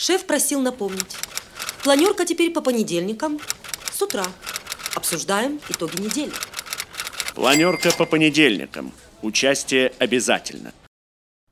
Шеф просил напомнить. Планерка теперь по понедельникам с утра. Обсуждаем итоги недели. Планерка по понедельникам. Участие обязательно.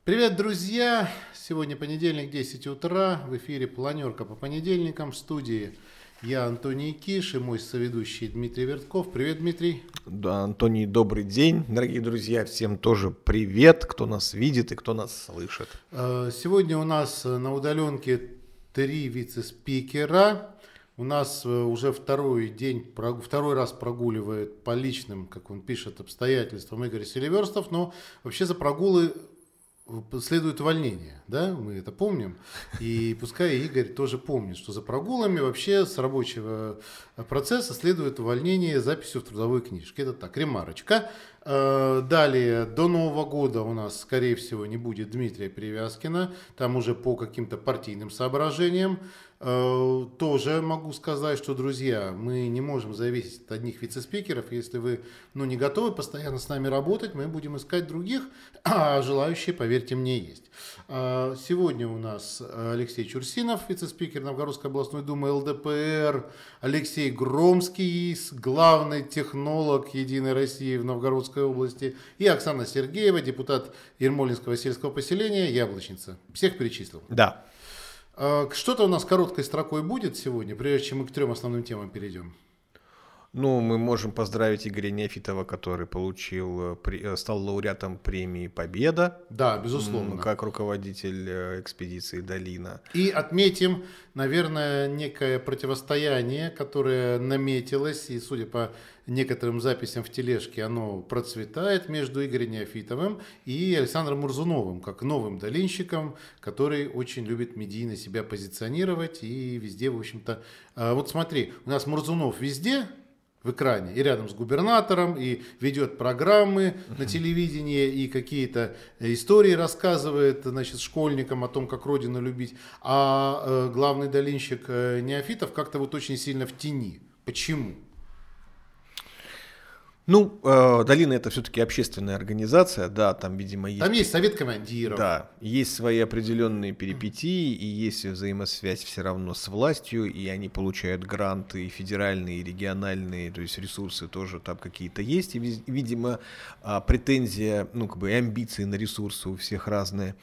Привет, друзья! Сегодня понедельник, 10 утра. В эфире планерка по понедельникам в студии я Антоний Киш и мой соведущий Дмитрий Вертков. Привет, Дмитрий. Да, Антоний, добрый день. Дорогие друзья, всем тоже привет, кто нас видит и кто нас слышит. Э, сегодня у нас на удаленке три вице-спикера. У нас э, уже второй день, второй раз прогуливает по личным, как он пишет, обстоятельствам Игорь Селиверстов, но вообще за прогулы следует увольнение, да, мы это помним. И пускай Игорь тоже помнит, что за прогулами вообще с рабочего процесса следует увольнение записью в трудовой книжке. Это так, ремарочка. Э, далее, до Нового года у нас, скорее всего, не будет Дмитрия Перевязкина, там уже по каким-то партийным соображениям. Э, тоже могу сказать, что, друзья, мы не можем зависеть от одних вице-спикеров. Если вы ну, не готовы постоянно с нами работать, мы будем искать других, а желающие, поверьте мне, есть. Э, сегодня у нас Алексей Чурсинов, вице-спикер Новгородской областной думы ЛДПР, Алексей Громский, главный технолог Единой России в Новгородской области, и Оксана Сергеева, депутат Ермолинского сельского поселения, Яблочница. Всех перечислил? Да. А, что-то у нас короткой строкой будет сегодня, прежде чем мы к трем основным темам перейдем. Ну, мы можем поздравить Игоря Неофитова, который получил, э, э, стал лауреатом премии «Победа». Да, безусловно. Как руководитель э, экспедиции «Долина». И отметим, наверное, некое противостояние, которое наметилось, и, судя по некоторым записям в тележке, оно процветает между Игорем Неофитовым и Александром Мурзуновым, как новым долинщиком, который очень любит медийно себя позиционировать и везде, в общем-то... А, вот смотри, у нас Мурзунов везде, в экране и рядом с губернатором, и ведет программы на телевидении, и какие-то истории рассказывает значит, школьникам о том, как родину любить. А э, главный долинщик э, Неофитов как-то вот очень сильно в тени. Почему? Ну, э, Долина это все-таки общественная организация, да, там, видимо, есть... Там есть совет командиров. Да, есть свои определенные перипетии, и есть взаимосвязь все равно с властью, и они получают гранты и федеральные, и региональные, то есть ресурсы тоже там какие-то есть, и, видимо, а, претензия, ну, как бы, и амбиции на ресурсы у всех разные.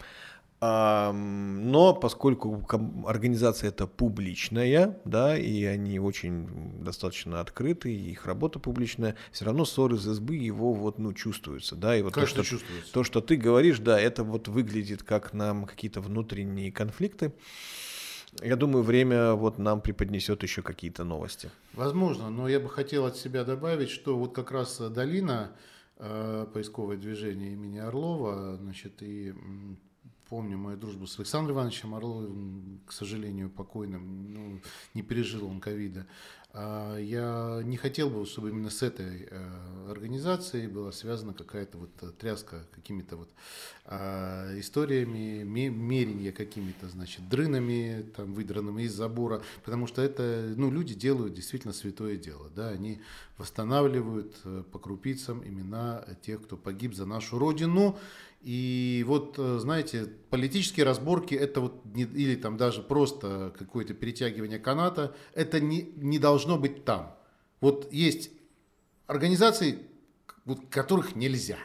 Но поскольку организация это публичная, да, и они очень достаточно открыты, их работа публичная, все равно ссоры из избы его вот, ну, чувствуются, да, и вот то, что, чувствуется. то, что ты говоришь, да, это вот выглядит как нам какие-то внутренние конфликты. Я думаю, время вот нам преподнесет еще какие-то новости. Возможно, но я бы хотел от себя добавить, что вот как раз долина, э, поисковое движение имени Орлова, значит, и помню мою дружбу с Александром Ивановичем Орловым, к сожалению, покойным, ну, не пережил он ковида. А я не хотел бы, чтобы именно с этой э, организацией была связана какая-то вот тряска какими-то вот а, историями, мерения какими-то, значит, дрынами, там, выдранными из забора, потому что это, ну, люди делают действительно святое дело, да, они восстанавливают э, по крупицам имена тех, кто погиб за нашу Родину, и вот, э, знаете, политические разборки, это вот, не, или там даже просто какое-то перетягивание каната, это не, не должно быть там. Вот есть организации, вот, которых нельзя.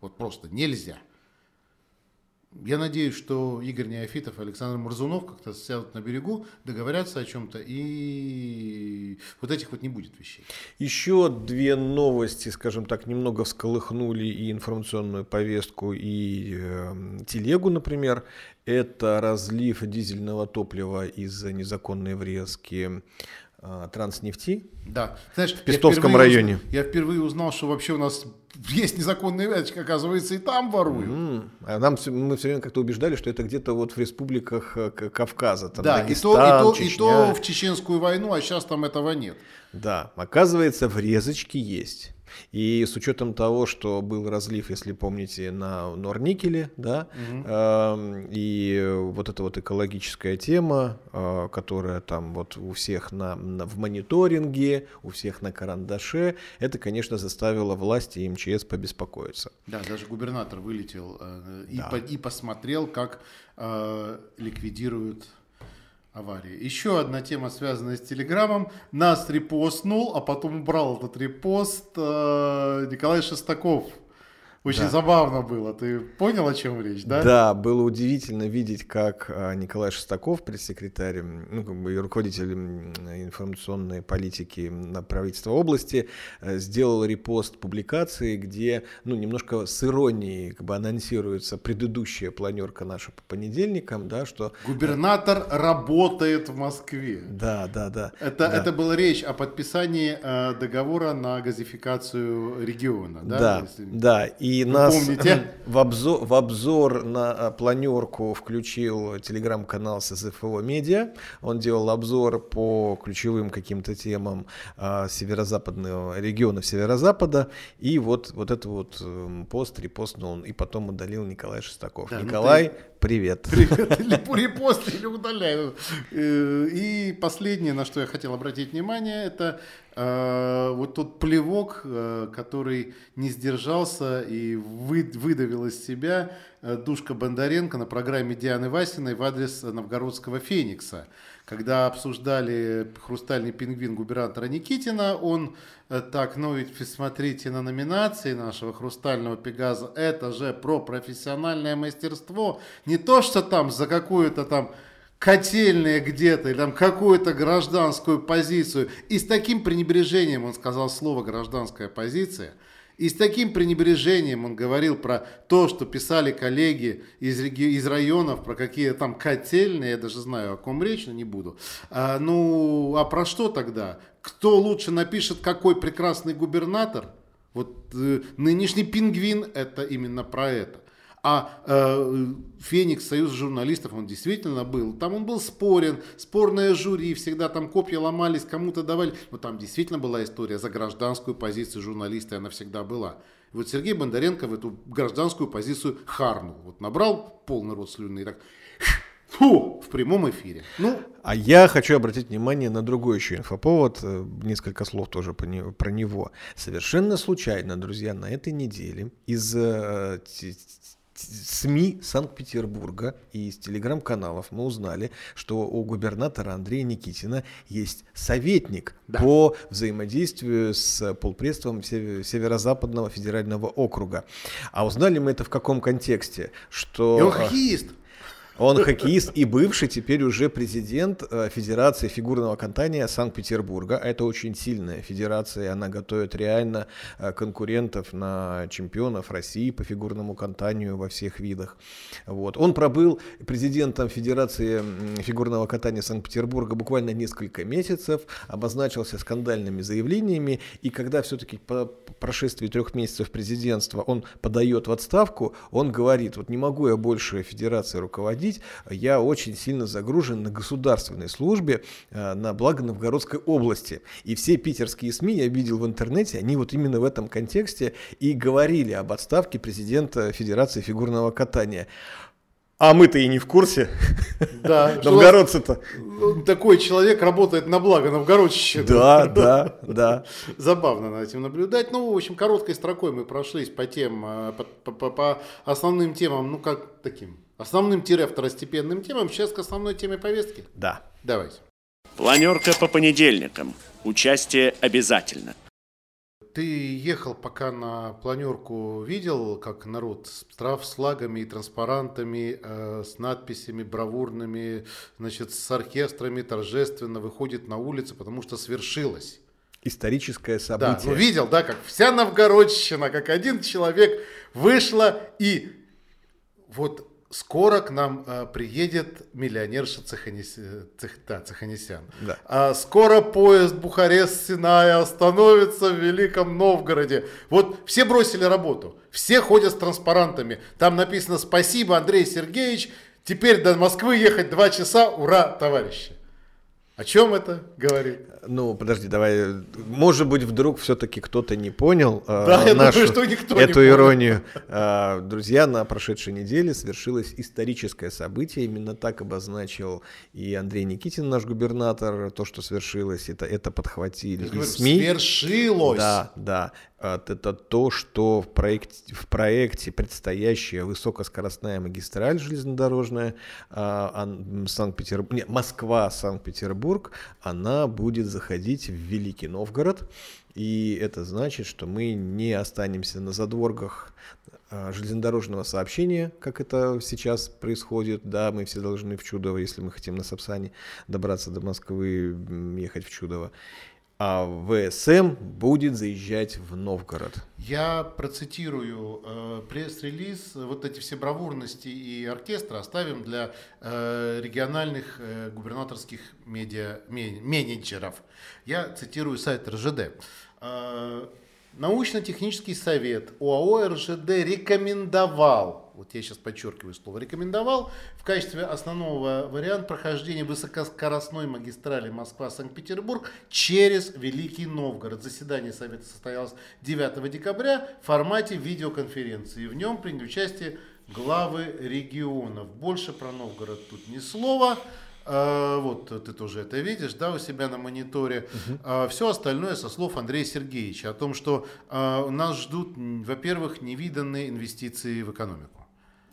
Вот просто нельзя. Я надеюсь, что Игорь Неофитов и Александр Мурзунов как-то сядут на берегу, договорятся о чем-то, и вот этих вот не будет вещей. Еще две новости, скажем так, немного всколыхнули и информационную повестку, и э, телегу, например. Это разлив дизельного топлива из-за незаконной врезки транснефти. Да. Знаешь, в Пестовском я районе. Узнал, я впервые узнал, что вообще у нас есть незаконная веточка, оказывается, и там воруют. Mm. А нам мы все время как-то убеждали, что это где-то вот в республиках э, Кавказа. Там да, Дагестан, и, то, и, то, и то в Чеченскую войну, а сейчас там этого нет. Да, оказывается, врезочки есть. И с учетом того, что был разлив, если помните, на Норникеле, да, угу. э, и вот эта вот экологическая тема, э, которая там вот у всех на, на, в мониторинге, у всех на карандаше, это, конечно, заставило власти и МЧС побеспокоиться. Да, даже губернатор вылетел э, и, да. по, и посмотрел, как э, ликвидируют аварии. Еще одна тема, связанная с Телеграмом. Нас репостнул, а потом убрал этот репост э, Николай Шестаков. Очень Да. забавно было. Ты понял, о чем речь, да? Да, было удивительно видеть, как а, Николай Шестаков, пресс-секретарь, ну, как бы руководитель информационной политики на правительства области, э, сделал репост публикации, где, ну, немножко с иронией как бы анонсируется предыдущая планерка наша по понедельникам, да, что... Губернатор работает в Москве. Да, да, да. Это, да. это была речь о подписании э, договора на газификацию региона, да? Да, Если- да, и нас помните? в обзор, в обзор на а, планерку включил телеграм-канал СЗФО Медиа. Он делал обзор по ключевым каким-то темам а, северо-западного региона северо-запада. И вот, вот это вот эм, пост репостнул и потом удалил Николай Шестаков. Да, ну Николай, привет. Привет, или репост, или удаляю. Э, И последнее, на что я хотел обратить внимание, это э, вот тот плевок, э, который не сдержался и вы- выдавил из себя Душка Бондаренко на программе Дианы Васиной в адрес новгородского Феникса. Когда обсуждали «Хрустальный пингвин» губернатора Никитина, он э, так, ну ведь смотрите на номинации нашего «Хрустального пегаза», это же про профессиональное мастерство, не то, что там за какую-то там котельные где-то, или там какую-то гражданскую позицию. И с таким пренебрежением он сказал слово «гражданская позиция», и с таким пренебрежением он говорил про то, что писали коллеги из, реги- из районов, про какие там котельные, я даже знаю, о ком речь, но не буду. А, ну, а про что тогда? Кто лучше напишет, какой прекрасный губернатор? Вот э, нынешний пингвин это именно про это. А э, Феникс, союз журналистов, он действительно был. Там он был спорен, спорное жюри, всегда там копья ломались, кому-то давали. Но там действительно была история за гражданскую позицию журналиста, она всегда была. И вот Сергей Бондаренко в эту гражданскую позицию харнул. Вот набрал полный рот слюны и так фу, в прямом эфире. Ну, А я хочу обратить внимание на другой еще инфоповод, э, несколько слов тоже про него. Совершенно случайно, друзья, на этой неделе из э, СМИ Санкт-Петербурга и из телеграм-каналов мы узнали, что у губернатора Андрея Никитина есть советник Да. по взаимодействию с полпредством Севе- Северо-Западного федерального округа. А узнали мы это в каком контексте? Что и он э, хоккеист. Он хоккеист и бывший теперь уже президент э, Федерации фигурного катания Санкт-Петербурга. Это очень сильная федерация, она готовит реально э, конкурентов на чемпионов России по фигурному катанию во всех видах. Вот. Он пробыл президентом Федерации фигурного катания Санкт-Петербурга буквально несколько месяцев, обозначился скандальными заявлениями, и когда все-таки по прошествии трех месяцев президентства он подает в отставку, он говорит, вот не могу я больше федерацией руководить, я очень сильно загружен на государственной службе э, на благо Новгородской области. И все питерские СМИ, я видел в интернете, они вот именно в этом контексте и говорили об отставке президента Федерации фигурного катания. А мы-то и не в курсе. Да, Новгородцы-то. Такой человек работает на благо новгородчины. Да, да, да. Забавно над этим наблюдать. Ну, в общем, короткой строкой мы прошлись по тем, э, по- по- по основным темам, ну, как таким, основным-второстепенным темам. Сейчас к основной теме повестки. Да. Давайте. Планерка по понедельникам. Участие обязательно. Ты ехал пока на планерку, видел, как народ с флагами и транспарантами, э, с надписями бравурными, значит, с оркестрами торжественно выходит на улицы, потому что свершилось. Историческое Да, событие. ну видел, да, как вся Новгородщина, как один человек вышла и вот скоро к нам э, приедет миллионерша Цеханис... Цех- да, Цеханисян. Да. А скоро поезд Бухарест-Синая остановится в Великом Новгороде. Вот все бросили работу, все ходят с транспарантами. Там написано «Спасибо, Андрей Сергеевич, теперь до Москвы ехать два часа, ура, товарищи». О чем это говорит? Ну, подожди, давай. Может быть, вдруг все-таки кто-то не понял э, Да, я нашу, думаю, что никто не эту понял. иронию. Э, друзья, на прошедшей неделе свершилось историческое событие. Именно так обозначил и Андрей Никитин, наш губернатор, то, что свершилось. Это, это подхватили Я и говорю, СМИ. Свершилось. Да, да. Это то, что в проекте, в проекте предстоящая высокоскоростная магистраль железнодорожная а, ан- Санкт-Петербург, Москва, Санкт-Петербург, она будет заходить в Великий Новгород. И это значит, что мы не останемся на задворках а, железнодорожного сообщения, как это сейчас происходит. Да, мы все должны в Чудово, если мы хотим на Сапсане добраться до Москвы, ехать в Чудово. А ВСМ будет заезжать в Новгород. Я процитирую э, пресс-релиз. Вот эти все бравурности и оркестра оставим для э, региональных э, губернаторских медиа, ме- менеджеров. Я цитирую сайт РЖД. Э, Научно-технический совет ОАО РЖД рекомендовал, вот я сейчас подчеркиваю слово рекомендовал, в качестве основного варианта прохождения высокоскоростной магистрали Москва-Санкт-Петербург через Великий Новгород. Заседание совета состоялось 9 декабря в формате видеоконференции. В нем приняли участие главы регионов. Больше про Новгород тут ни слова. А, Вот ты тоже это видишь, да, у себя на мониторе. все остальное со слов Андрея Сергеевича о том, что а, нас ждут, во-первых, невиданные инвестиции в экономику.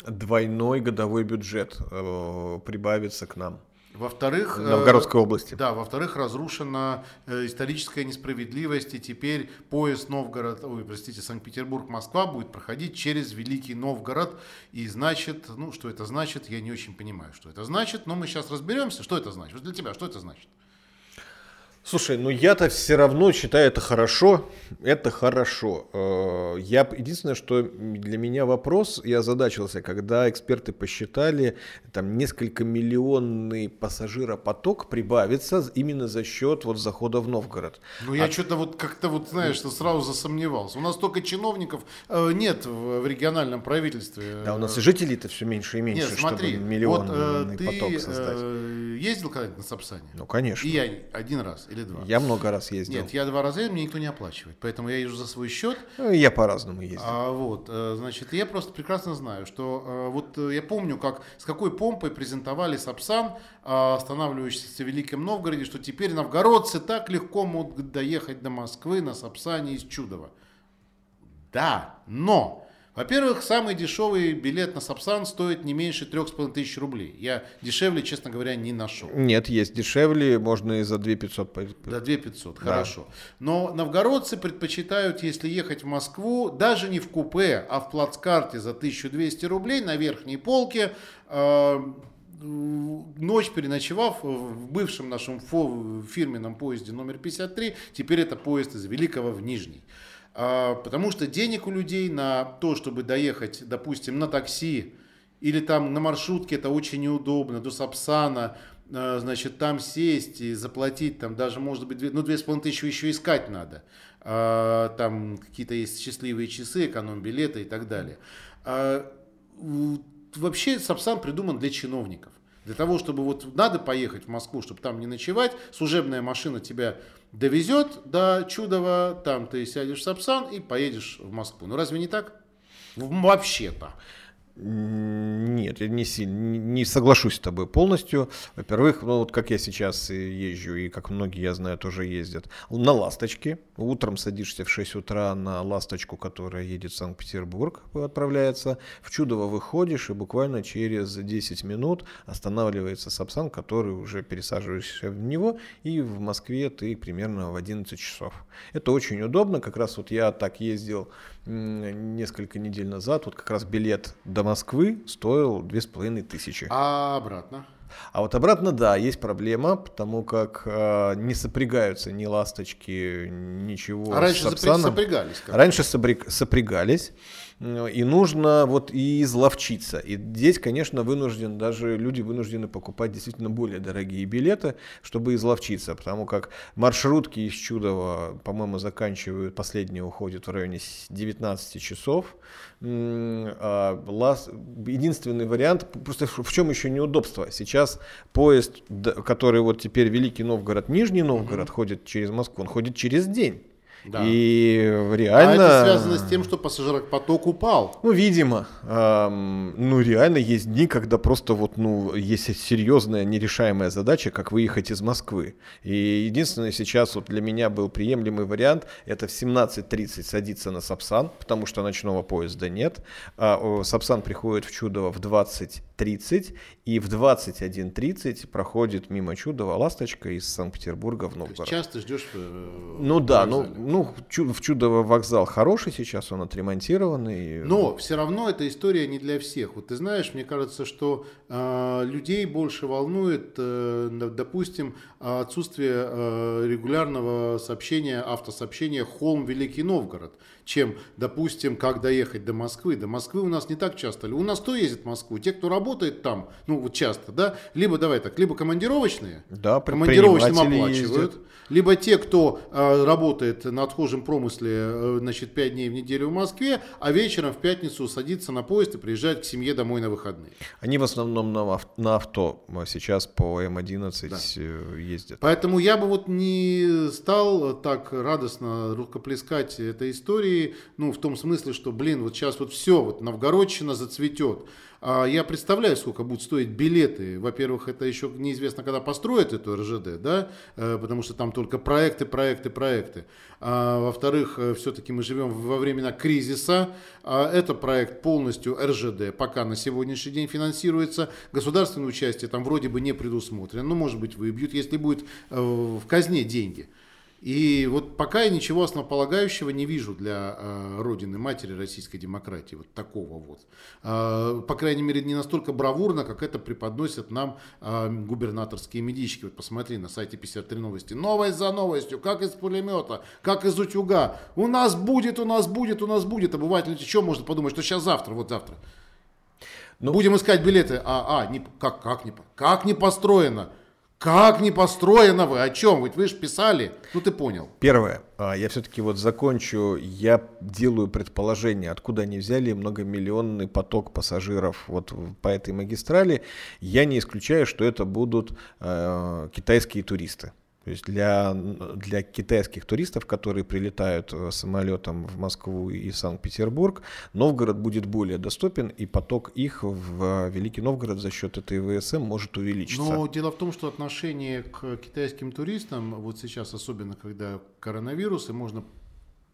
Двойной годовой бюджет э, прибавится к нам. Во-вторых, э, Новгородской области. Да, во-вторых, разрушена э, историческая несправедливость, и теперь поезд Новгород, ой, простите, Санкт-Петербург-Москва будет проходить через Великий Новгород, и значит, ну, что это значит, я не очень понимаю, что это значит, но мы сейчас разберемся, что это значит. Вот для тебя, что это значит? Слушай, ну я-то все равно считаю это хорошо. Это хорошо. Э, Я единственное, что для меня вопрос, я озадачился, когда эксперты посчитали, там несколько миллионный пассажиропоток прибавится именно за счет вот захода в Новгород. Ну, я что-то вот как-то вот, знаешь, что сразу засомневался. У нас столько чиновников э, нет в, в региональном правительстве. Да, у нас и жителей-то все меньше и меньше, Нет, смотри, чтобы вот миллионный э, ты поток создать. э, ездил когда-нибудь на Сапсане? Ну, конечно. И я один раз или два. Я много раз ездил. Нет, я два раза ездил, мне никто не оплачивает, поэтому я езжу за свой счет. Ну, Я по-разному ездил. А вот, э, значит, я просто прекрасно знаю, что э, вот э, я помню, как с какой помпой презентовали Сапсан, останавливающийся в Великом Новгороде, что теперь новгородцы так легко могут доехать до Москвы на Сапсане из Чудова. Да, но во-первых, самый дешевый билет на Сапсан стоит не меньше 3,5 тысяч рублей. Я дешевле, честно говоря, не нашел. Нет, есть дешевле, можно и за 2 500 по- За 2 500, хорошо. Но новгородцы предпочитают, если ехать в Москву, даже не в купе, а в плацкарте за 1200 рублей на верхней полке, э, ночь переночевав в бывшем нашем фирменном поезде номер 53, теперь это поезд из Великого в Нижний. А, Потому что денег у людей на то, чтобы доехать, допустим, на такси или там на маршрутке, это очень неудобно, до Сапсана, э, значит, там сесть и заплатить, там даже, может быть, две- ну, две с половиной тысячи еще искать надо. А, Там какие-то есть счастливые часы, эконом-билеты и так далее. А, Вообще Сапсан придуман для чиновников. Для того, чтобы вот надо поехать в Москву, чтобы там не ночевать, служебная машина тебя довезет до Чудова, там ты сядешь в Сапсан и поедешь в Москву. Ну разве не так? Вообще-то. Нет, я не, сильно, не- соглашусь с тобой полностью. Во-первых, ну вот как я сейчас езжу, и как многие, я знаю, тоже ездят, на «Ласточке». Утром садишься в 6 утра на «Ласточку», которая едет в Санкт-Петербург, отправляется. В Чудово выходишь, и буквально через 10 минут останавливается Сапсан, который уже пересаживаешься в него, и в Москве ты примерно в 11 часов. Это очень удобно. Как раз вот я так ездил несколько недель назад. Вот как раз билет до Москвы стоил 2500. А обратно? А вот обратно, да, есть проблема, потому как э, не сопрягаются ни ласточки, ничего А раньше с сопрягались как? Раньше сопря- сопрягались. И нужно вот и изловчиться. И здесь, конечно, вынужден, даже люди вынуждены покупать действительно более дорогие билеты, чтобы изловчиться, потому как маршрутки из Чудова, по-моему, заканчивают, последние уходят в районе 19 часов. А единственный вариант, просто в чем еще неудобство? Сейчас поезд, который вот теперь Великий Новгород, Нижний Новгород, mm-hmm. ходит через Москву, он ходит через день. Да. И реально... А это связано с тем, что пассажиропоток упал. Ну, видимо. Эм, ну, реально есть дни, когда просто вот, ну, есть серьезная нерешаемая задача, как выехать из Москвы. И единственное сейчас вот для меня был приемлемый вариант, это в 17.30 садиться на Сапсан, потому что ночного поезда нет. А, Сапсан приходит в Чудово в 20.30, и в 21.30 проходит мимо Чудова ласточка из Санкт-Петербурга в Новгород. часто ждешь? Э, ну да, ну, ну в Чудово вокзал хороший сейчас, он отремонтированный. Но все равно эта история не для всех. Вот ты знаешь, мне кажется, что э, людей больше волнует, э, допустим, отсутствие э, регулярного сообщения, автосообщения Холм Великий Новгород чем, допустим, как доехать до Москвы. До Москвы у нас не так часто. У нас кто ездит в Москву? Те, кто работает там, ну вот часто, да, либо, давай так, либо командировочные, да, командировочным оплачивают, ездят. либо те, кто э, работает на отхожем промысле, э, значит, 5 дней в неделю в Москве, а вечером в пятницу садится на поезд и приезжает к семье домой на выходные. Они в основном на, на авто сейчас по М11 да. Э, ездят. Поэтому я бы вот не стал так радостно рукоплескать этой истории, ну, в том смысле, что, блин, вот сейчас вот все, вот Новгородчина зацветет. А я представляю, сколько будут стоить билеты. Во-первых, это еще неизвестно, когда построят эту РЖД, да, э, потому что там только проекты, проекты, проекты. А, во-вторых, э, все-таки мы живем во времена кризиса. А, это проект полностью РЖД, пока на сегодняшний день финансируется. Государственное участие там вроде бы не предусмотрено. Ну, может быть, выбьют, если будет э, в казне деньги. И вот пока я ничего основополагающего не вижу для э, родины матери российской демократии, вот такого вот. Э, по крайней мере, не настолько бравурно, как это преподносят нам э, губернаторские медички. Вот посмотри на сайте 53 новости. Новость за новостью, как из пулемета, как из утюга. У нас будет, у нас будет, у нас будет. Обыватель что может подумать, что сейчас завтра, вот завтра. Ну, Будем искать билеты. А, а, не, как, как, не, как не построено? Как не построено вы? О чем? Ведь вы же писали. Ну ты понял. Первое. А, я все-таки вот закончу. Я делаю предположение, откуда они взяли многомиллионный поток пассажиров вот по этой магистрали. Я не исключаю, что это будут э, китайские туристы. То есть для, для китайских туристов, которые прилетают э, самолетом в Москву и Санкт-Петербург, Новгород будет более доступен, и поток их в Великий Новгород за счет этой ВСМ может увеличиться. Но дело в том, что отношение к китайским туристам, вот сейчас, особенно когда коронавирус, и можно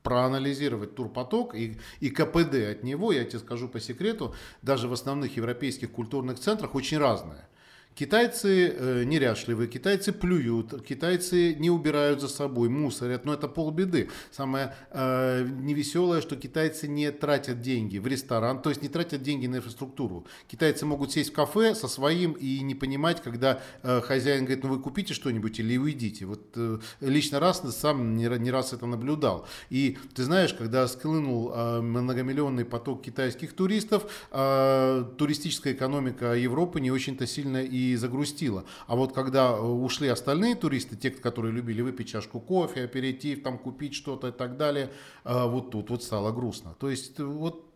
проанализировать турпоток и, и КПД от него, я тебе скажу по секрету, даже в основных европейских культурных центрах очень разное. Китайцы э, неряшливые, китайцы плюют, китайцы не убирают за собой, мусорят, но это полбеды. Самое э, невеселое, что китайцы не тратят деньги в ресторан, то есть не тратят деньги на инфраструктуру. Китайцы могут сесть в кафе со своим и не понимать, когда э, хозяин говорит, ну вы купите что-нибудь или уйдите. Вот э, лично раз сам не, не раз это наблюдал. И ты знаешь, когда склынул э, многомиллионный поток китайских туристов, э, туристическая экономика Европы не очень-то сильно и и загрустило. А вот когда э, ушли остальные туристы, те, которые любили выпить чашку кофе, аперитив, там купить что-то и так далее, э, вот тут вот стало грустно. То есть э, вот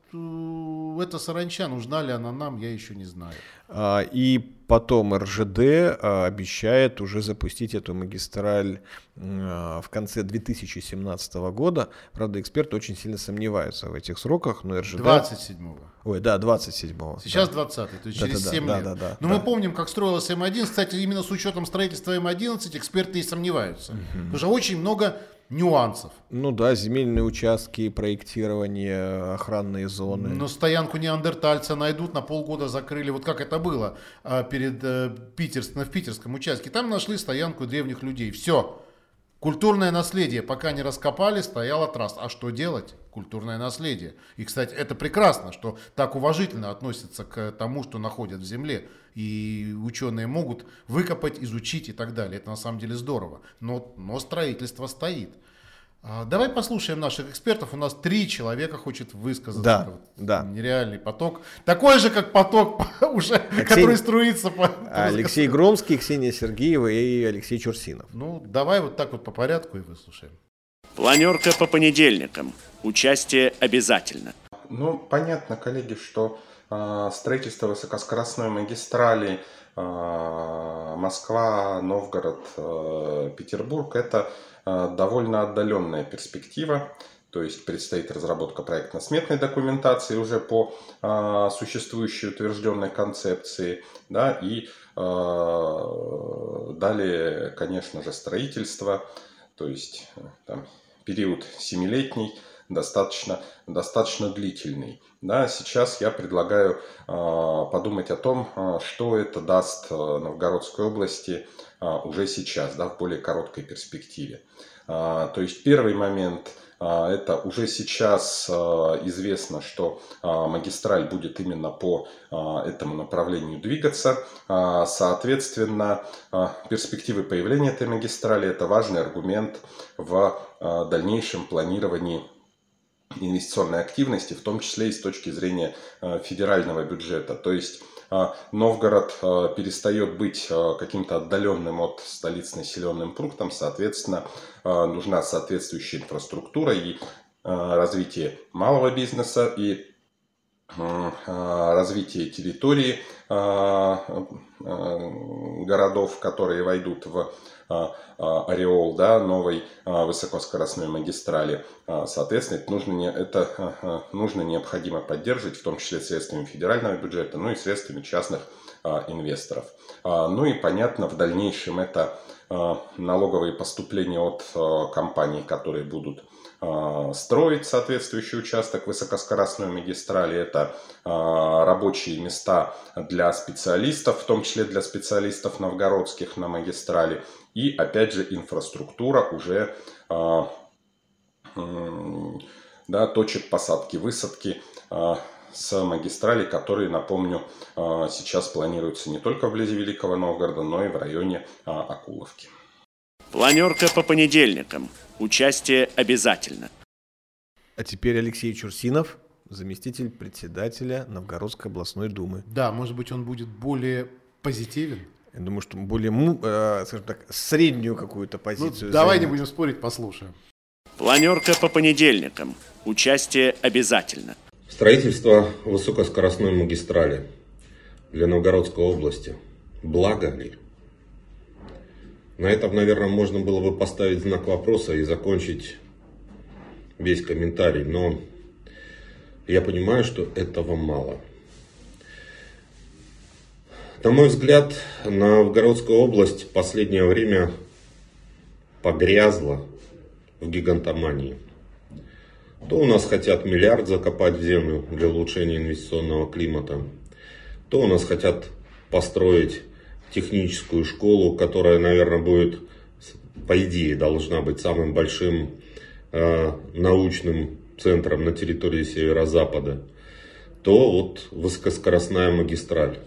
эта саранча, нужна ли она нам, я еще не знаю. А, и потом РЖД а, обещает уже запустить эту магистраль а, в конце 2017 года. Правда, эксперты очень сильно сомневаются в этих сроках, но РЖД... 27-го. Ой, да, 27-го. Сейчас да. 20-й, то есть да, через да, 7 да, лет. Да, да, но да. мы помним, как строилась М1. Кстати, именно с учетом строительства М11 эксперты и сомневаются. Угу. Потому что очень много нюансов. Ну да, земельные участки, проектирование, охранные зоны. Но стоянку неандертальца найдут, на полгода закрыли. Вот как это было а, перед э, Питерск, в питерском участке. Там нашли стоянку древних людей. Все. Культурное наследие, пока не раскопали, стояла трасса. А что делать? Культурное наследие. И, кстати, это прекрасно, что так уважительно относятся к тому, что находят в земле. И ученые могут выкопать, изучить и так далее. Это на самом деле здорово. Но, но строительство стоит. А, давай послушаем наших экспертов. У нас три человека хочет высказаться. Да, Вот да. Нереальный поток. Такой же, как поток уже, который струится по... Алексей Громский, Ксения Сергеева и Алексей Чурсинов. Ну, давай вот так вот по порядку и выслушаем. Планерка по понедельникам. Участие обязательно. Ну, понятно, коллеги, что э, строительство высокоскоростной магистрали э, Москва, Новгород, э, Петербург это э, довольно отдаленная перспектива. То есть предстоит разработка проектно-сметной документации уже по э, существующей утвержденной концепции. Да, и э, далее, конечно же, строительство. То есть э, там, период семилетний, достаточно, достаточно длительный. Да, сейчас я предлагаю э, подумать о том, э, что это даст э, Новгородской области э, уже сейчас, да, в более короткой перспективе. Э, то есть первый момент это уже сейчас известно, что магистраль будет именно по этому направлению двигаться. Соответственно, перспективы появления этой магистрали это важный аргумент в дальнейшем планировании инвестиционной активности, в том числе и с точки зрения э, федерального бюджета. То есть э, Новгород э, перестает быть каким-то отдаленным от столиц населенным пунктом, соответственно, нужна соответствующая инфраструктура и развитие малого бизнеса и развитие территории э, э, городов, которые войдут в э, ореол да, новой высокоскоростной магистрали. Соответственно, это нужно, это нужно необходимо поддерживать, в том числе средствами федерального бюджета, ну и средствами частных инвесторов. А, Ну и понятно, в дальнейшем это налоговые поступления от компаний, которые будут строить соответствующий участок высокоскоростной магистрали. Это э, рабочие места для специалистов, в том числе для специалистов новгородских на магистрали. И опять же инфраструктура уже м, да, точек посадки, высадки с магистрали, которые, напомню, сейчас планируются не только вблизи Великого Новгорода, но и в районе Акуловки. Планерка по понедельникам. Участие обязательно. А теперь Алексей Чурсинов, заместитель председателя Новгородской областной думы. Да, может быть, он будет более позитивен. Я думаю, что более, э, скажем так, среднюю какую-то Ну, позицию. давай не займет. будем спорить, послушаем. Планерка по понедельникам. Участие обязательно. Строительство высокоскоростной магистрали для Новгородской области. Благо ли? На этом, наверное, можно было бы поставить знак вопроса и закончить весь комментарий, но я понимаю, что этого мало. На мой взгляд, Новгородская область в последнее время погрязла в гигантомании. То у нас хотят миллиард закопать в землю для улучшения инвестиционного климата, то у нас хотят построить техническую школу, которая, наверное, будет, по идее, должна быть самым большим э, научным центром на территории северо-запада, то вот высокоскоростная магистраль.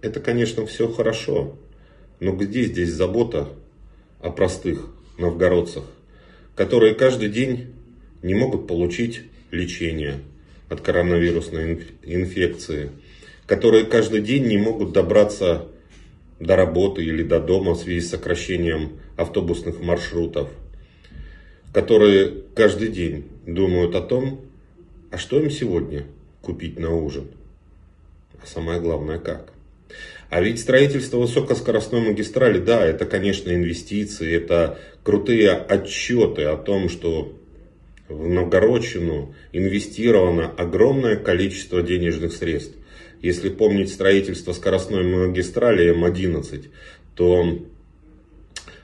Это, конечно, все хорошо, но где здесь забота о простых новгородцах, которые каждый день не могут получить лечение от коронавирусной инф- инфекции, которые каждый день не могут добраться до работы или до дома в связи с сокращением автобусных маршрутов, которые каждый день думают о том, а что им сегодня купить на ужин, а самое главное как. А ведь строительство высокоскоростной магистрали, да, это, конечно, инвестиции, это крутые отчеты о том, что в Новгородчину инвестировано огромное количество денежных средств. Если помнить строительство скоростной магистрали М11, то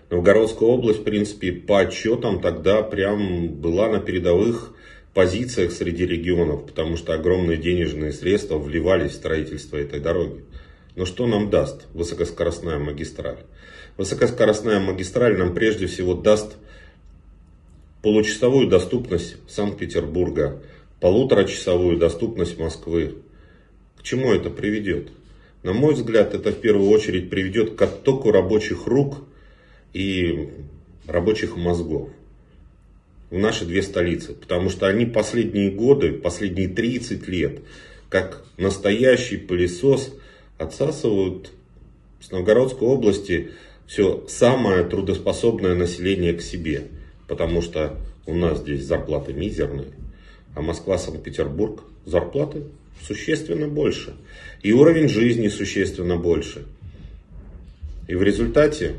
Новгородская область, в принципе, по отчетам тогда прям была на передовых позициях среди регионов, потому что огромные денежные средства вливались в строительство этой дороги. Но что нам даст высокоскоростная магистраль? Высокоскоростная магистраль нам прежде всего даст получасовую доступность Санкт-Петербурга, полуторачасовую доступность Москвы. К чему это приведет? На мой взгляд, это в первую очередь приведет к оттоку рабочих рук и рабочих мозгов. в наши две столицы. Потому что они последние годы, последние 30 лет, как настоящий пылесос, отсасывают с Новгородской области все самое трудоспособное население к себе. Потому что у нас здесь зарплаты мизерные, а Москва, Санкт-Петербург зарплаты существенно больше. И уровень жизни существенно больше. И в результате,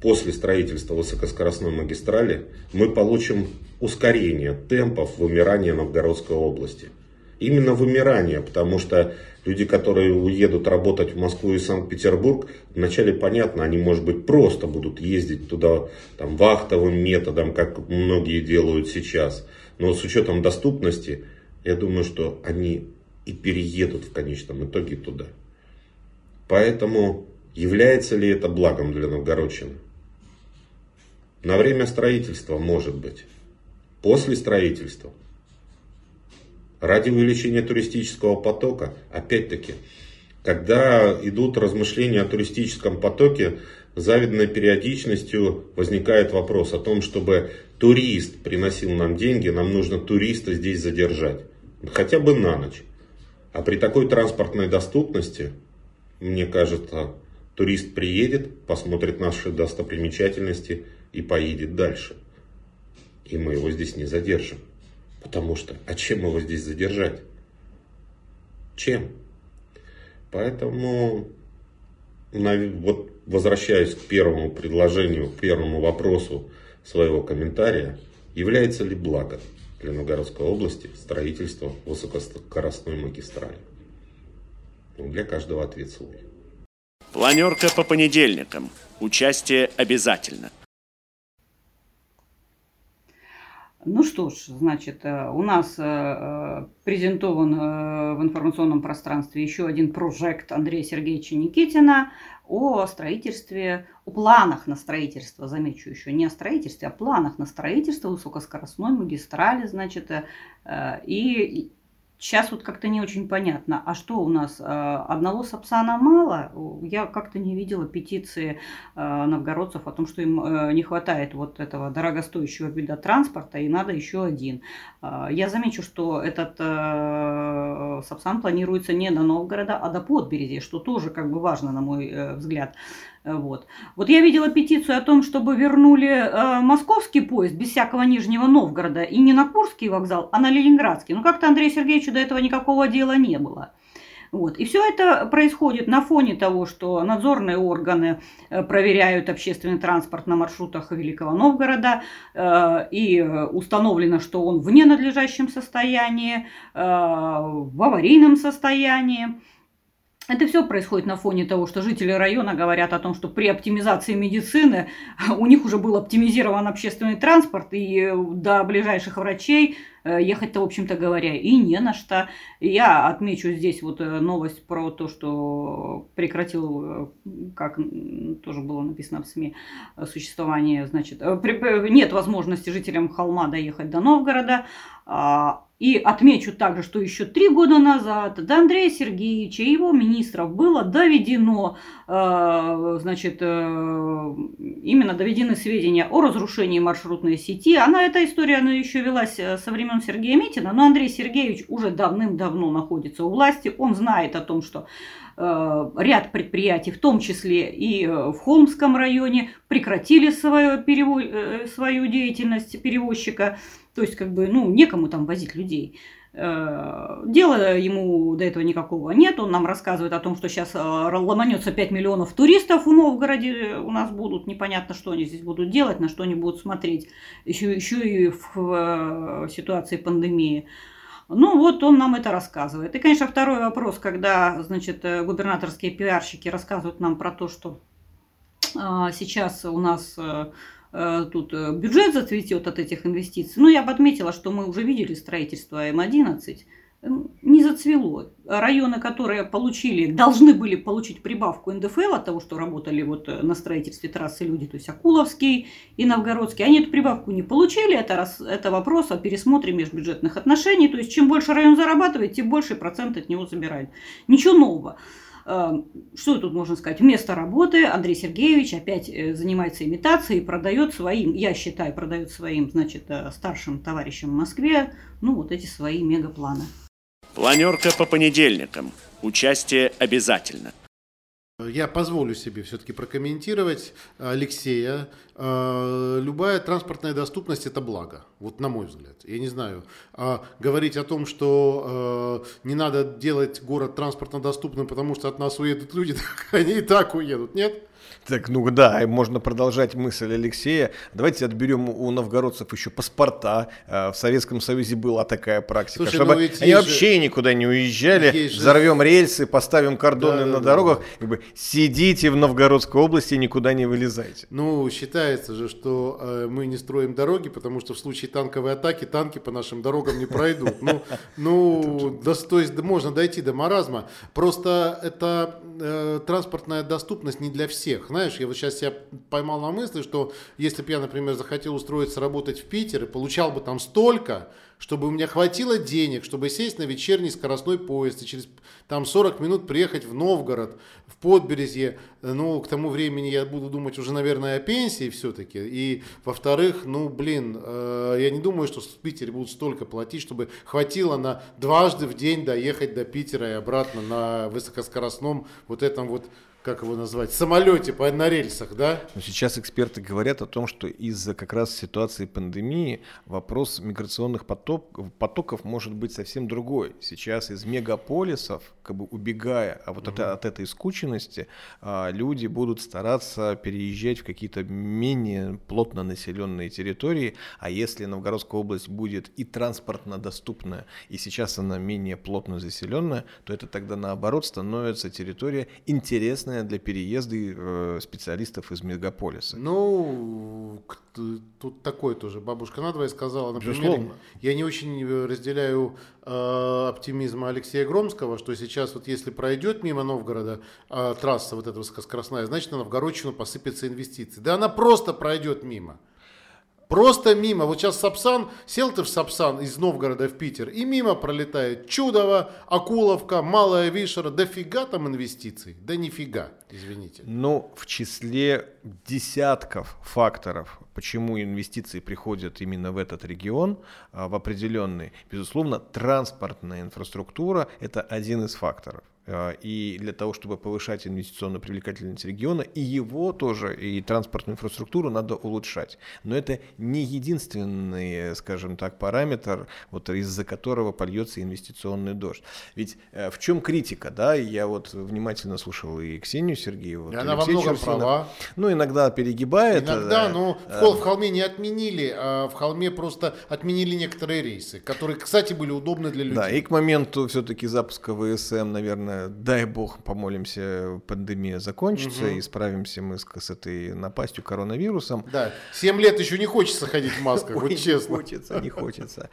после строительства высокоскоростной магистрали, мы получим ускорение темпов вымирания Новгородской области. Именно вымирание, потому что люди, которые уедут работать в Москву и Санкт-Петербург, вначале понятно, они, может быть, просто будут ездить туда там, вахтовым методом, как многие делают сейчас. Но с учетом доступности, я думаю, что они и переедут в конечном итоге туда. Поэтому является ли это благом для Новгородчины? На время строительства может быть. После строительства. Ради увеличения туристического потока, опять-таки, когда идут размышления о туристическом потоке, завидной периодичностью возникает вопрос о том, чтобы турист приносил нам деньги, нам нужно туриста здесь задержать. Хотя бы на ночь. А при такой транспортной доступности, мне кажется, турист приедет, посмотрит наши достопримечательности и поедет дальше. И мы его здесь не задержим. Потому что, а чем его здесь задержать? Чем? Поэтому, вот возвращаясь к первому предложению, к первому вопросу своего комментария, является ли благо для Новгородской области строительство высокоскоростной магистрали. Ну, для каждого ответ свой. Планерка по понедельникам. Участие обязательно. Ну что ж, значит, э, у нас э, э, презентован в информационном пространстве еще один прожект Андрея Сергеевича Никитина о строительстве, о планах на строительство, замечу еще, не о строительстве, а планах на строительство высокоскоростной магистрали, значит, и Сейчас вот как-то не очень понятно, а что у нас, а, одного Сапсана мало? Я как-то не видела петиции а, новгородцев о том, что им э, не хватает вот этого дорогостоящего вида транспорта и надо еще один. Я замечу, что этот э, Сапсан планируется не до Новгорода, а до Подберези, что тоже как бы важно, на мой э, взгляд. Вот. вот я видела петицию о том, чтобы вернули э, московский поезд без всякого Нижнего Новгорода и не на Курский вокзал, а на Ленинградский. Но как-то Андрею Сергеевичу до этого никакого дела не было. Вот. И все это происходит на фоне того, что надзорные органы э, проверяют общественный транспорт на маршрутах Великого Новгорода, э, и установлено, что он в ненадлежащем состоянии, э, в аварийном состоянии. Это все происходит на фоне того, что жители района говорят о том, что при оптимизации медицины у них уже был оптимизирован общественный транспорт, и до ближайших врачей Э, ехать-то, в общем-то говоря, и не на что. Я отмечу здесь вот э, новость про то, что прекратил, э, как тоже было написано в СМИ, существование, значит, нет возможности жителям холма доехать до Новгорода, а, и отмечу также, что еще три года назад до Андрея Сергеевича и его министров было доведено, значит, именно доведены сведения о разрушении маршрутной сети. Она, эта история, она еще велась со времен Сергея Митина, но Андрей Сергеевич уже давным-давно находится у власти. Он знает о том, что э, ряд предприятий, в том числе и э, в Холмском районе, прекратили свою, перево... э, свою деятельность перевозчика. То есть, как бы, ну, некому там возить людей. Э, дела ему до этого никакого нет. Он нам рассказывает о том, что сейчас э, ломанется 5 миллионов туристов в Новгороде у нас будут. Непонятно, что они здесь будут делать, на что они будут смотреть. Еще, еще и в э, ситуации пандемии. Ну вот он нам это рассказывает. И, конечно, второй вопрос, когда, значит, губернаторские пиарщики рассказывают нам про то, что сейчас у нас Э, тут э, бюджет зацветет от этих инвестиций. Ну, я бы отметила, что мы уже видели строительство М11, не зацвело. Районы, которые получили, должны были получить прибавку НДФЛ от того, что работали вот э, на строительстве трассы люди, то есть Акуловский и Новгородский, они эту прибавку не получили. Это, раз, это вопрос о пересмотре межбюджетных отношений. То есть чем больше район зарабатывает, тем больше процент от него забирают. Ничего нового. э, что тут можно сказать? Вместо работы Андрей Сергеевич опять э, занимается имитацией продает своим, я считаю, продает своим, значит, старшим товарищам в Москве, ну, вот эти свои мегапланы. Планерка по понедельникам. Участие обязательно. Я позволю себе все-таки прокомментировать Алексея. Э, любая транспортная доступность это благо, вот на мой взгляд. Я не знаю, а говорить о том, что э, не надо делать город транспортно доступным, потому что от нас уедут люди, они и так уедут, нет? Так, ну да, можно продолжать мысль Алексея. Давайте отберем у новгородцев еще паспорта. Э, в Советском Союзе была такая практика, Слушай, чтобы ну они вообще же... никуда не уезжали. Взорвем рельсы, поставим кордоны да, на да, дорогах. Да. Как бы, сидите в Новгородской области, никуда не вылезайте. Ну, считается же, что э, мы не строим дороги, потому что в случае танковой атаки танки по нашим дорогам не пройдут. Ну, ну то есть можно дойти до маразма. Просто это э, транспортная доступность не для всех знаешь, я вот сейчас себя поймал на мысли, что если бы я, например, захотел устроиться работать в Питер и получал бы там столько, чтобы у меня хватило денег, чтобы сесть на вечерний скоростной поезд и через там 40 минут приехать в Новгород, в Подберезье. Ну, к тому времени я буду думать уже, наверное, о пенсии все-таки. И, во-вторых, ну, блин, э, я не думаю, что в Питере будут столько платить, чтобы хватило на дважды в день доехать до Питера и обратно на высокоскоростном вот этом вот как его назвать, самолете по, на рельсах, да? Но сейчас эксперты говорят о том, что из-за как раз ситуации пандемии вопрос миграционных поток, потоков может быть совсем другой. Сейчас из мегаполисов, как бы убегая а вот угу. от, от этой скученности, а, люди будут стараться переезжать в какие-то менее плотно населенные территории, а если Новгородская область будет и транспортно доступная, и сейчас она менее плотно заселенная, то это тогда наоборот становится территория интересная полезная для переезда э, специалистов из мегаполиса. Ну, тут такое тоже. Бабушка надвое сказала, например, Безусловно. я не очень э, разделяю э, оптимизма Алексея Громского, что сейчас вот если пройдет мимо Новгорода э, трасса вот эта скоростная, значит на Новгородчину посыпется инвестиции. Да она просто пройдет мимо. Просто мимо. Вот сейчас Сапсан, сел ты в Сапсан из Новгорода в Питер, и мимо пролетает Чудово, Акуловка, Малая Вишера. Дофига там инвестиций? Да нифига, извините. Ну, в числе десятков факторов, почему инвестиции приходят именно в этот регион, а, в определенный, безусловно, транспортная инфраструктура – это один из факторов. А, и для того, чтобы повышать инвестиционную привлекательность региона, и его тоже, и транспортную инфраструктуру надо улучшать. Но это не единственный, скажем так, параметр, вот из-за которого польется инвестиционный дождь. Ведь э, в чем критика, да, я вот внимательно слушал и Ксению Сергееву, и она во многом права. Ну, иногда перегибает. Иногда, но э, в, в Холме не отменили, а в Холме просто отменили некоторые рейсы, которые, кстати, были удобны для людей. Да, и к моменту все-таки запуска ВСМ, наверное, дай бог, помолимся, пандемия закончится, угу. и справимся мы с, с этой напастью коронавирусом. Да, 7 лет еще не хочется ходить в масках, вот честно. Не хочется, не хочется.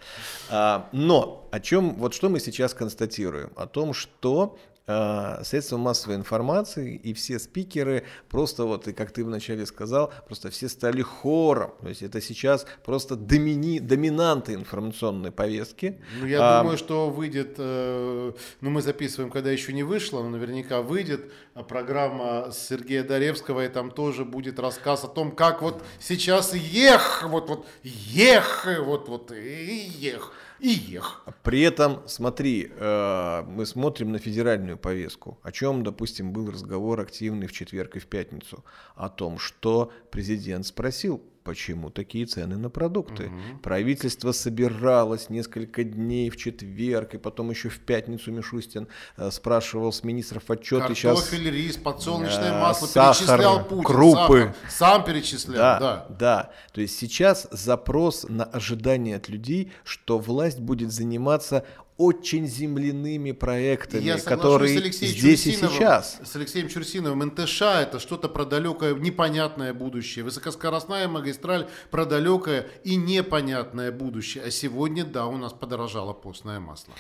А, но о чем, вот что мы сейчас констатируем? О том, что средства массовой информации и все спикеры просто вот, и как ты вначале сказал, просто все стали хором. То есть это сейчас просто домини, доминанты информационной повестки. Ну, я а, думаю, что выйдет, э, ну мы записываем, когда еще не вышло, но наверняка выйдет программа Сергея Даревского, и там тоже будет рассказ о том, как вот сейчас ех, вот, вот, ех, вот, вот, ех и ех. При этом, смотри, э, мы смотрим на федеральную повестку. О чем, допустим, был разговор активный в четверг и в пятницу? О том, что президент спросил почему такие цены на продукты. Угу. Правительство собиралось несколько дней в четверг, и потом еще в пятницу Мишустин э, спрашивал с министров отчеты. Картофель, сейчас, рис, подсолнечное э, масло, сахар, перечислял Путин. Крупы. Сахар, сам перечислял, да, да. Да, то есть сейчас запрос на ожидание от людей, что власть будет заниматься очень земляными проектами, Я которые с здесь и сейчас. С Алексеем Чурсиновым НТШ это что-то про далекое, непонятное будущее. Высокоскоростная магистраль про далекое и непонятное будущее. А сегодня, да, у нас подорожало постное масло.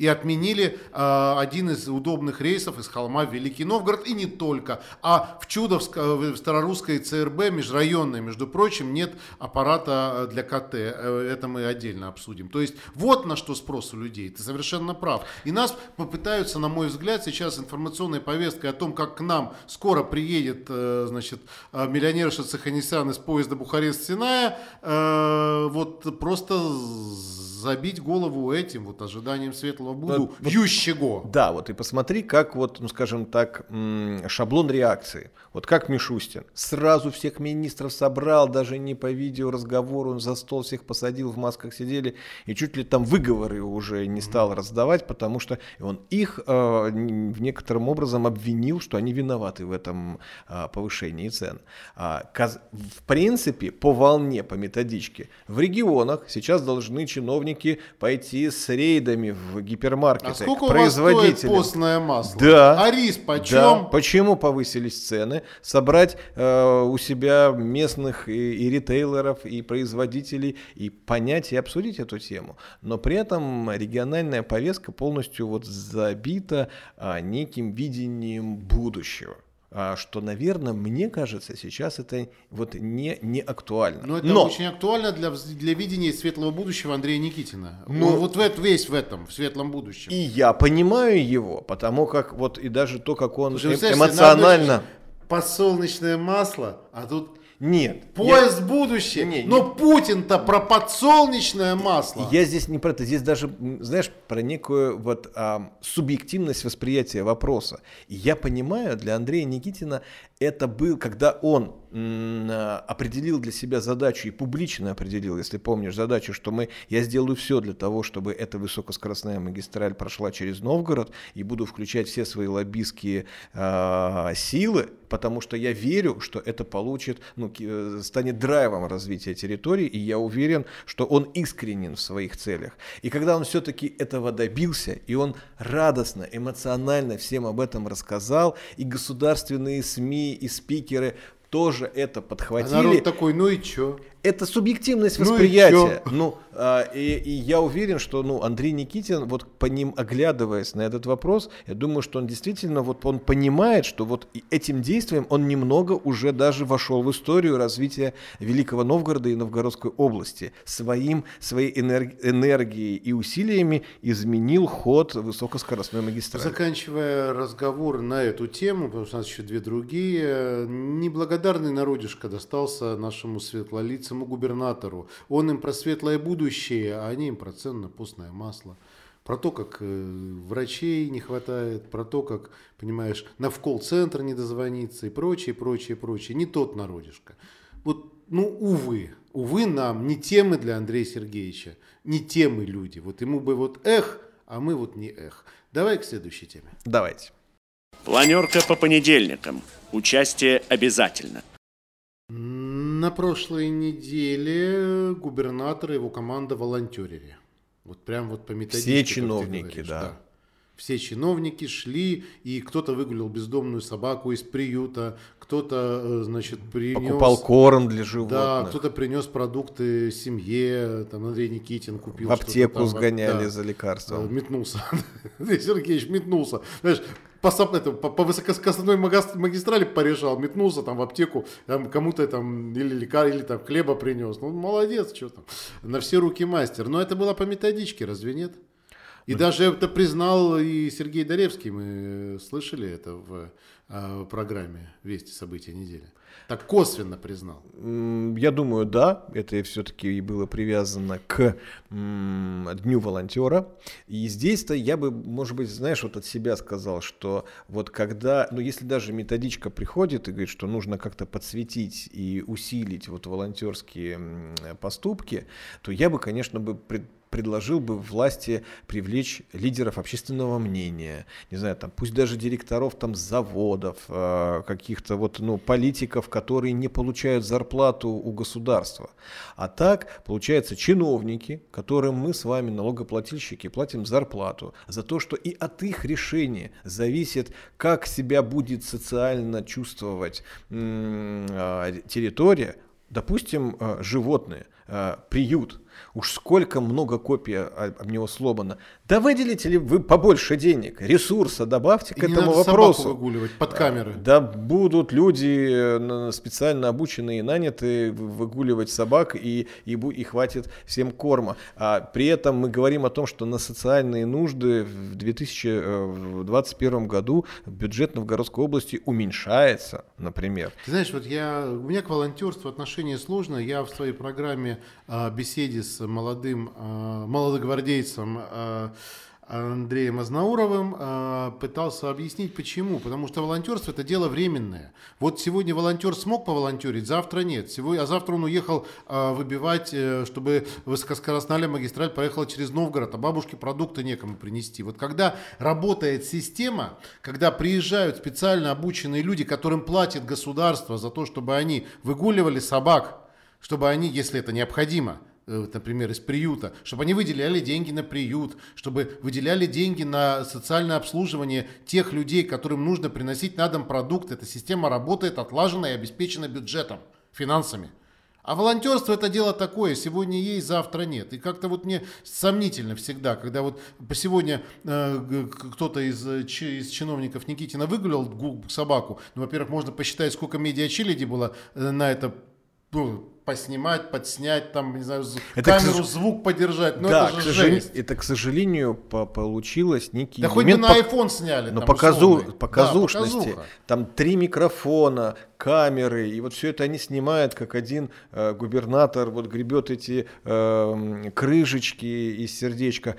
И отменили э, один из удобных рейсов из Холма в Великий Новгород, и не только. А в Чудовск, э, в Старорусской ЦРБ, межрайонной, между прочим, нет аппарата для КТ. Э, это мы отдельно обсудим. То есть вот на что спрос у людей. Ты совершенно прав. И нас попытаются, на мой взгляд, сейчас информационной повесткой о том, как к нам скоро приедет, э, значит, э, миллионерша Цеханисян из поезда Бухарест-Синая, э, вот просто забить голову этим вот ожиданием светлого буду вот, вьющего. Да, вот и посмотри, как вот, ну скажем так, шаблон реакции. Вот как Мишустин сразу всех министров собрал, даже не по видеоразговору, он за стол всех посадил, в масках сидели, и чуть ли там выговоры уже не стал раздавать, потому что он их э, в некотором образом обвинил, что они виноваты в этом э, повышении цен. А, в принципе, по волне, по методичке, в регионах сейчас должны чиновники пойти с рейдами в гипермаркеты а сколько производителям. У вас стоит постное масло? Да. А рис почем? Да. Почему повысились цены? собрать э, у себя местных и, и ритейлеров, и производителей, и понять и обсудить эту тему. Но при этом региональная повестка полностью вот забита а, неким видением будущего что, наверное, мне кажется, сейчас это вот не, не актуально. Но это Но... очень актуально для, для видения светлого будущего Андрея Никитина. Ну, вот в, весь в этом, в светлом будущем. И я понимаю его, потому как вот и даже то, как он Слушай, э- эмоционально подсолнечное масло, а тут нет. Поезд я... будущее. Не, Но не... Путин-то про подсолнечное масло. Я здесь не про это. Здесь даже, знаешь, про некую вот а, субъективность восприятия вопроса. И я понимаю, для Андрея Никитина это был, когда он определил для себя задачу и публично определил, если помнишь, задачу, что мы, я сделаю все для того, чтобы эта высокоскоростная магистраль прошла через Новгород и буду включать все свои лоббистские э, силы, потому что я верю, что это получит, ну, э, станет драйвом развития территории, и я уверен, что он искренен в своих целях. И когда он все-таки этого добился, и он радостно, эмоционально всем об этом рассказал, и государственные СМИ, и спикеры тоже это подхватили. А народ такой, ну и чё? Это субъективность восприятия. Ну, ну а, и, и я уверен, что ну, Андрей Никитин, вот по ним оглядываясь на этот вопрос, я думаю, что он действительно вот он понимает, что вот этим действием он немного уже даже вошел в историю развития Великого Новгорода и Новгородской области. Своим, своей энерги, энергией и усилиями изменил ход высокоскоростной магистрали. Заканчивая разговор на эту тему, потому что у нас еще две другие, неблагодарный народишко достался нашему светлолицу самому губернатору. Он им про светлое будущее, а они им про ценно-постное масло. Про то, как э, врачей не хватает, про то, как, понимаешь, на в колл-центр не дозвониться и прочее, прочее, прочее. Не тот народишко. Вот, ну, увы, увы нам, не темы для Андрея Сергеевича, не темы люди. Вот ему бы вот эх, а мы вот не эх. Давай к следующей теме. Давайте. Планерка по понедельникам. Участие обязательно. На прошлой неделе губернатор и его команда волонтерили. Вот прям вот по методичке. Все чиновники, говоришь, да. да. Все чиновники шли, и кто-то выгулял бездомную собаку из приюта, кто-то, э, значит, принес... Покупал корм для животных. Да, кто-то принес продукты семье, там Андрей Никитин купил. В аптеку там, сгоняли да, за лекарством. Э, метнулся. Сергеевич метнулся. Знаешь, по, это, по, по высокоскоростной магистрали порешал, метнулся там в аптеку, там кому-то там или лекар, или там хлеба принес. Ну, молодец, что там. На все руки мастер. Но это было по методичке, разве нет? И даже это признал и Сергей Даревский, мы слышали это в э, программе «Вести. События недели». Так косвенно признал. Я думаю, да, это все-таки было привязано к Дню волонтера. И здесь-то я бы, может быть, знаешь, вот от себя сказал, что вот когда, ну если даже методичка приходит и говорит, что нужно как-то подсветить и усилить вот волонтерские поступки, то я бы, конечно, бы пред, предложил бы власти привлечь лидеров общественного мнения, не знаю, там, пусть даже директоров там заводов, э, каких-то вот, ну, политиков, которые не получают зарплату у государства. А так, получается, чиновники, которым мы с вами, налогоплательщики, платим зарплату за то, что и от их решения зависит, как себя будет социально чувствовать э, территория, допустим, э, животные, приют – Уж сколько много копий об него сломано. Да выделите ли вы побольше денег, ресурса добавьте И к этому вопросу. собаку выгуливать под камеры. Да будут люди э, специально обученные и нанятые выгуливать собак, и, и, и хватит всем корма. А при этом мы говорим о том, что на социальные нужды в 2021 году бюджет Новгородской области уменьшается, например. Ты знаешь, вот я, у меня к волонтерству отношение сложное. Я в своей программе э, беседе с молодым, э, молодогвардейцем э, Андреем Азнауровым э, пытался объяснить, почему. Потому что волонтерство это дело временное. Вот сегодня волонтер смог поволонтерить, завтра нет. Сегодня, а завтра он уехал выбивать, чтобы высокоскоростная магистраль проехала через Новгород, а бабушке продукты некому принести. Вот когда работает система, когда приезжают специально обученные люди, которым платит государство за то, чтобы они выгуливали собак, чтобы они, если это необходимо, например, из приюта, чтобы они выделяли деньги на приют, чтобы выделяли деньги на социальное обслуживание тех людей, которым нужно приносить на дом продукт. Эта система работает отлажена и обеспечена бюджетом, финансами. А волонтерство это дело такое, сегодня есть, завтра нет. И как-то вот мне сомнительно всегда, когда вот сегодня э, кто-то из, из чиновников Никитина выгулял собаку, ну, во-первых, можно посчитать, сколько медиа-челяди было э, на это ну, поснимать, подснять, там, не знаю, это, камеру, к... звук подержать. Но да, это же к сожалению, жесть. Это, к сожалению, по получилось некий Да хоть бы на iPhone сняли. Но показу... показушности. Да, там три микрофона, камеры, и вот все это они снимают, как один э, губернатор вот гребет эти э, крышечки из сердечка.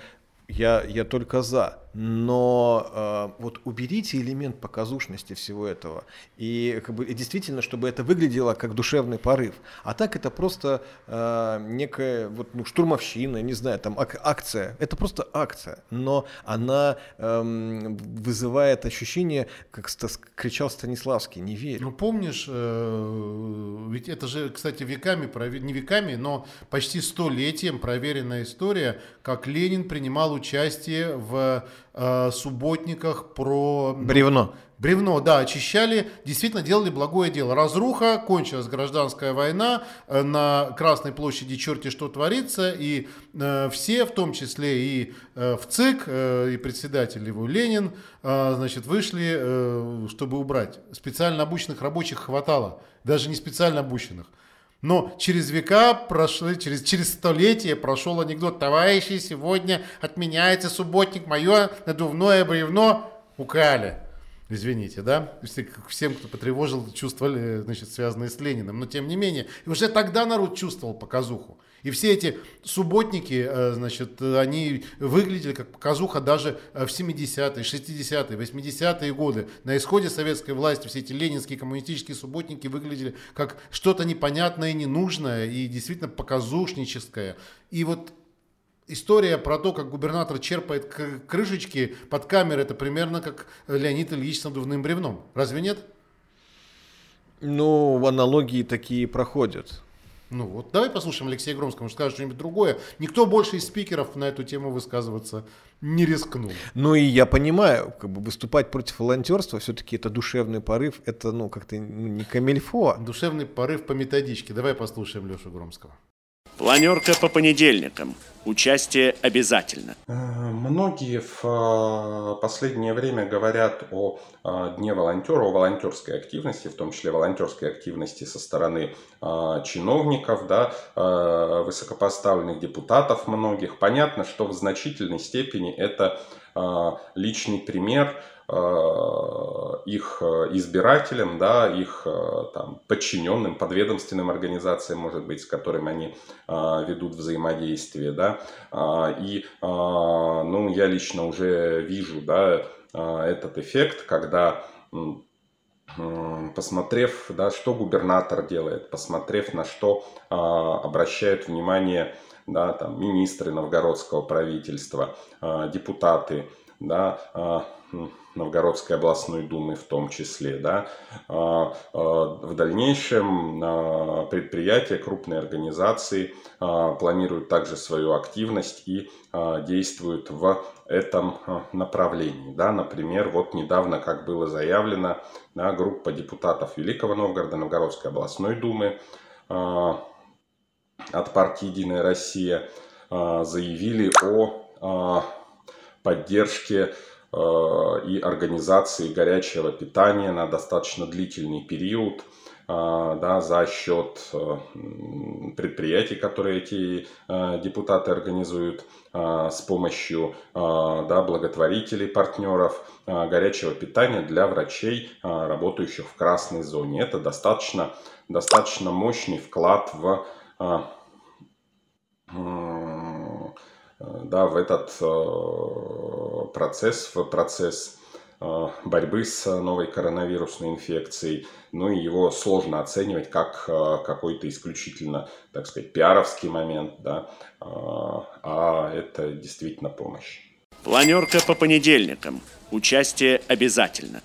Я, я только за но э, вот уберите элемент показушности всего этого. И как бы и действительно чтобы это выглядело как душевный порыв. А так это просто э, некая вот ну штурмовщина не знаю там ак- акция. Это просто акция. Но она э, вызывает ощущение как ст- кричал Станиславский не верю ну помнишь э, ведь это же кстати веками не веками но почти столетием проверенная история как Ленин принимал участие в э, субботниках про... Бревно. Бревно, да, очищали, действительно делали благое дело. Разруха, кончилась гражданская война, э, на Красной площади черти что творится, и э, все, в том числе и э, в ЦИК, э, и председатель его Ленин, э, значит, вышли, э, чтобы убрать. Специально обученных рабочих хватало, даже не специально обученных. Но через века прошли, через, через столетия прошел анекдот. Товарищи, сегодня отменяется субботник, мое надувное бревно украли. Извините, да? Всем, кто потревожил, чувствовали, значит, связанные с Лениным. Но тем не менее, уже тогда народ чувствовал показуху. И все эти субботники, э, значит, они выглядели как показуха даже э, в 70-е, 60-е, 80-е годы. На исходе советской власти все эти ленинские коммунистические субботники выглядели как что-то непонятное ненужное, и действительно показушническое. И вот история про то, как губернатор черпает крышечки под камеры, это примерно как Леонид Ильич с надувным бревном. Разве нет? Ну, аналогии такие проходят. Ну вот, давай послушаем Алексея Громского, может скажет что-нибудь другое. Никто больше из спикеров на эту тему высказываться не рискнул. Ну и я понимаю, как бы выступать против волонтерства, все-таки это душевный порыв, это ну как-то ну, не камельфо. Душевный порыв по методичке. Давай послушаем Лешу Громского. Планерка по понедельникам. Участие обязательно. Э, многие в э, последнее время говорят о э, Дне волонтера, о волонтерской активности, в том числе волонтерской активности со стороны чиновников, да, высокопоставленных депутатов многих. Понятно, что в значительной степени это личный пример их э, избирателям, да, их э, там, подчиненным, подведомственным организациям, может быть, с которыми они ведут взаимодействие. Да. И ну, я лично уже вижу да, этот эффект, когда посмотрев, да, что губернатор делает, посмотрев на что обращают внимание да, там, министры новгородского правительства, депутаты, да, Новгородской областной думы в том числе. Да. А, а, в дальнейшем а, предприятия, крупные организации планируют также свою активность и действуют в этом направлении. Да. Например, вот недавно, как было заявлено, да, группа депутатов Великого Новгорода, Новгородской областной думы от партии «Единая Россия» заявили о поддержке и организации горячего питания на достаточно длительный период – а, да, за счет э, предприятий, которые эти э, депутаты организуют с помощью да, благотворителей, партнеров, горячего питания для врачей, работающих в красной зоне. Это достаточно, достаточно мощный вклад в, да, в этот э, процесс, в процесс Э, борьбы с новой коронавирусной инфекцией. Ну и его сложно оценивать как э, какой-то исключительно, так сказать, пиаровский момент, да, а это действительно помощь. Планерка по понедельникам. Участие обязательно.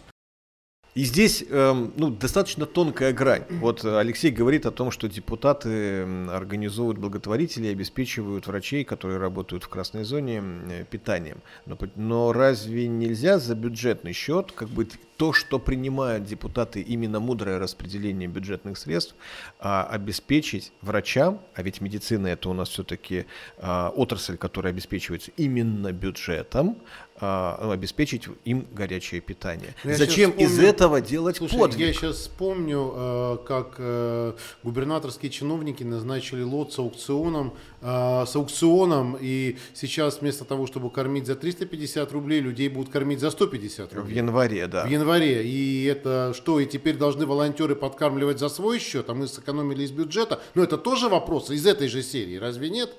И здесь эм, ну, достаточно тонкая грань. Вот Алексей говорит о том, что депутаты организовывают благотворители и обеспечивают врачей, которые работают в красной зоне, питанием. Но, но разве нельзя за бюджетный счет как бы то, что принимают депутаты, именно мудрое распределение бюджетных средств, а, обеспечить врачам, а ведь медицина это у нас все-таки а, отрасль, которая обеспечивается именно бюджетом, а, ну, обеспечить им горячее питание. Ну, я Зачем вспомню, из этого делать слушай, подвиг? Я сейчас вспомню, э, как э, губернаторские чиновники назначили лот с аукционом, э, с аукционом, и сейчас вместо того, чтобы кормить за 350 рублей, людей будут кормить за 150 рублей. В январе, да. В январе. И это что, и теперь должны волонтеры подкармливать за свой счет, а мы сэкономили из бюджета? Но это тоже вопрос из этой же серии, разве нет?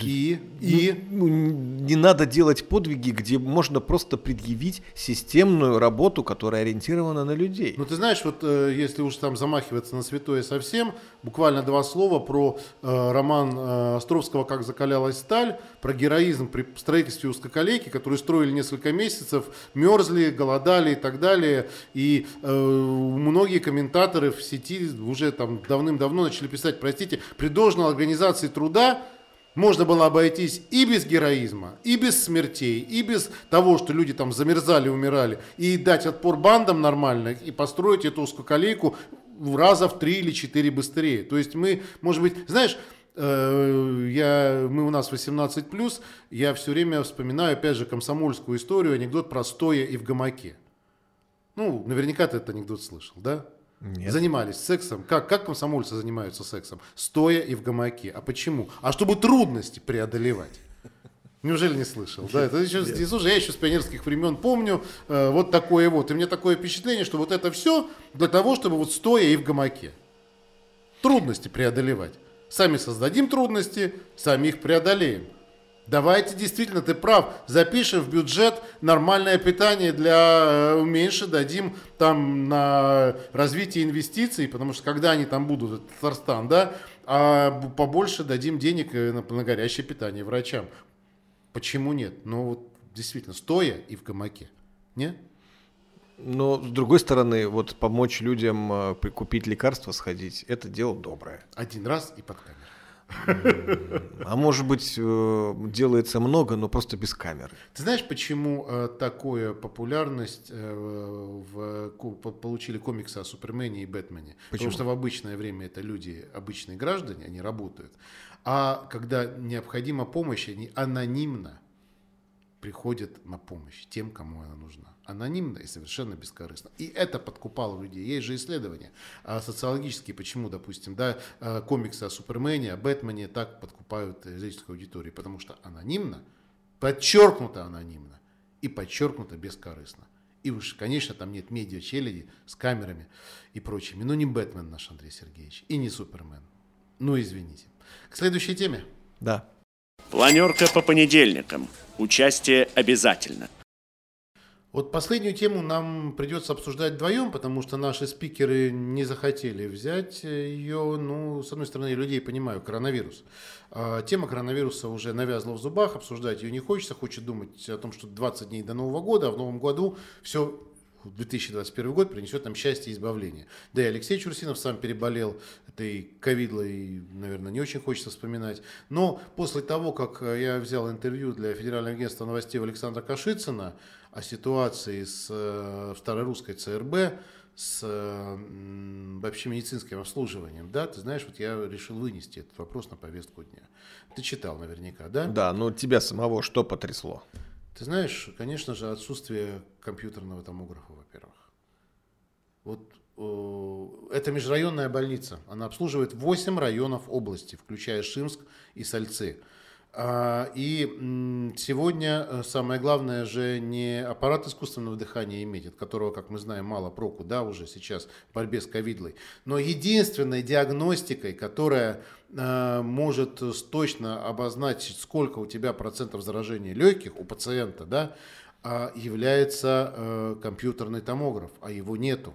И, и ну, не надо делать подвиги, где можно просто предъявить системную работу, которая ориентирована на людей. Ну ты знаешь, вот э, если уж там замахиваться на святое совсем, буквально два слова про э, роман э, Островского «Как закалялась сталь», про героизм при строительстве узкоколейки, которую строили несколько месяцев, мерзли, голодали и так далее. И э, многие комментаторы в сети уже там давным-давно начали писать, простите, при должной организации труда можно было обойтись и без героизма, и без смертей, и без того, что люди там замерзали, умирали, и дать отпор бандам нормально, и построить эту узкоколейку в раза в три или четыре быстрее. То есть мы, может быть, знаешь, э, я, мы у нас 18 плюс, я все время вспоминаю, опять же, комсомольскую историю, анекдот про стоя и в гамаке. Ну, наверняка ты этот анекдот слышал, да? Нет. занимались сексом. Как, как комсомольцы занимаются сексом? Стоя и в гамаке. А почему? А чтобы трудности преодолевать. Неужели не слышал? Да, это еще, Нет. слушай, я еще с пионерских времен помню э, вот такое вот. И мне такое впечатление, что вот это все для того, чтобы вот стоя и в гамаке. Трудности преодолевать. Сами создадим трудности, сами их преодолеем. Давайте, действительно, ты прав, запишем в бюджет нормальное питание для э, меньше, дадим там на развитие инвестиций, потому что когда они там будут, это Татарстан, да, а побольше дадим денег э, на, на горячее питание врачам. Почему нет? Ну, вот действительно, стоя и в гамаке. Нет? Но, с другой стороны, вот помочь людям э, купить лекарства, сходить, это дело доброе. Один раз и под камеру. А может быть, э, делается много, но просто без камеры. Ты знаешь, почему э, такую популярность э, в, получили комиксы о Супермене и Бэтмене? Почему? Потому что в обычное время это люди, обычные граждане, они работают. А когда необходима помощь, они анонимно приходят на помощь тем, кому она нужна анонимно и совершенно бескорыстно. И это подкупало людей. Есть же исследования а, социологические, почему, допустим, да, а, комиксы о Супермене, о Бэтмене так подкупают зрительскую аудиторию, потому что анонимно, подчеркнуто анонимно и подчеркнуто бескорыстно. И уж, конечно, там нет медиа-челяди с камерами и прочими. Но не Бэтмен наш Андрей Сергеевич и не Супермен. Ну, извините. К следующей теме. Да. Планерка по понедельникам. Участие обязательно. Вот последнюю тему нам придется обсуждать вдвоем, потому что наши спикеры не захотели взять ее. Ну, с одной стороны, людей понимаю, коронавирус. А, тема коронавируса уже навязла в зубах, обсуждать ее не хочется. Хочет думать о том, что 20 дней до Нового года, а в Новом году все 2021 год принесет нам счастье и избавление. Да и Алексей Чурсинов сам переболел этой ковидлой, наверное, не очень хочется вспоминать. Но после того, как я взял интервью для Федерального агентства новостей Александра Кашицына о ситуации с э, старорусской ЦРБ, с вообще медицинским обслуживанием, да, ты знаешь, вот я решил вынести этот вопрос на повестку дня. Ты читал наверняка, да? Да, но тебя самого что потрясло? Ты знаешь, конечно же, отсутствие компьютерного томографа, во-первых. Вот э, это межрайонная больница. Она обслуживает 8 районов области, включая Шимск и Сальцы. А, И сегодня э, самое главное же не аппарат искусственного дыхания иметь, от которого, как мы знаем, мало проку, да, уже сейчас в борьбе с ковидлой, но единственной диагностикой, которая э, может э, точно обозначить, сколько у тебя процентов заражения легких у пациента, да, а, является компьютерный томограф, а его нету.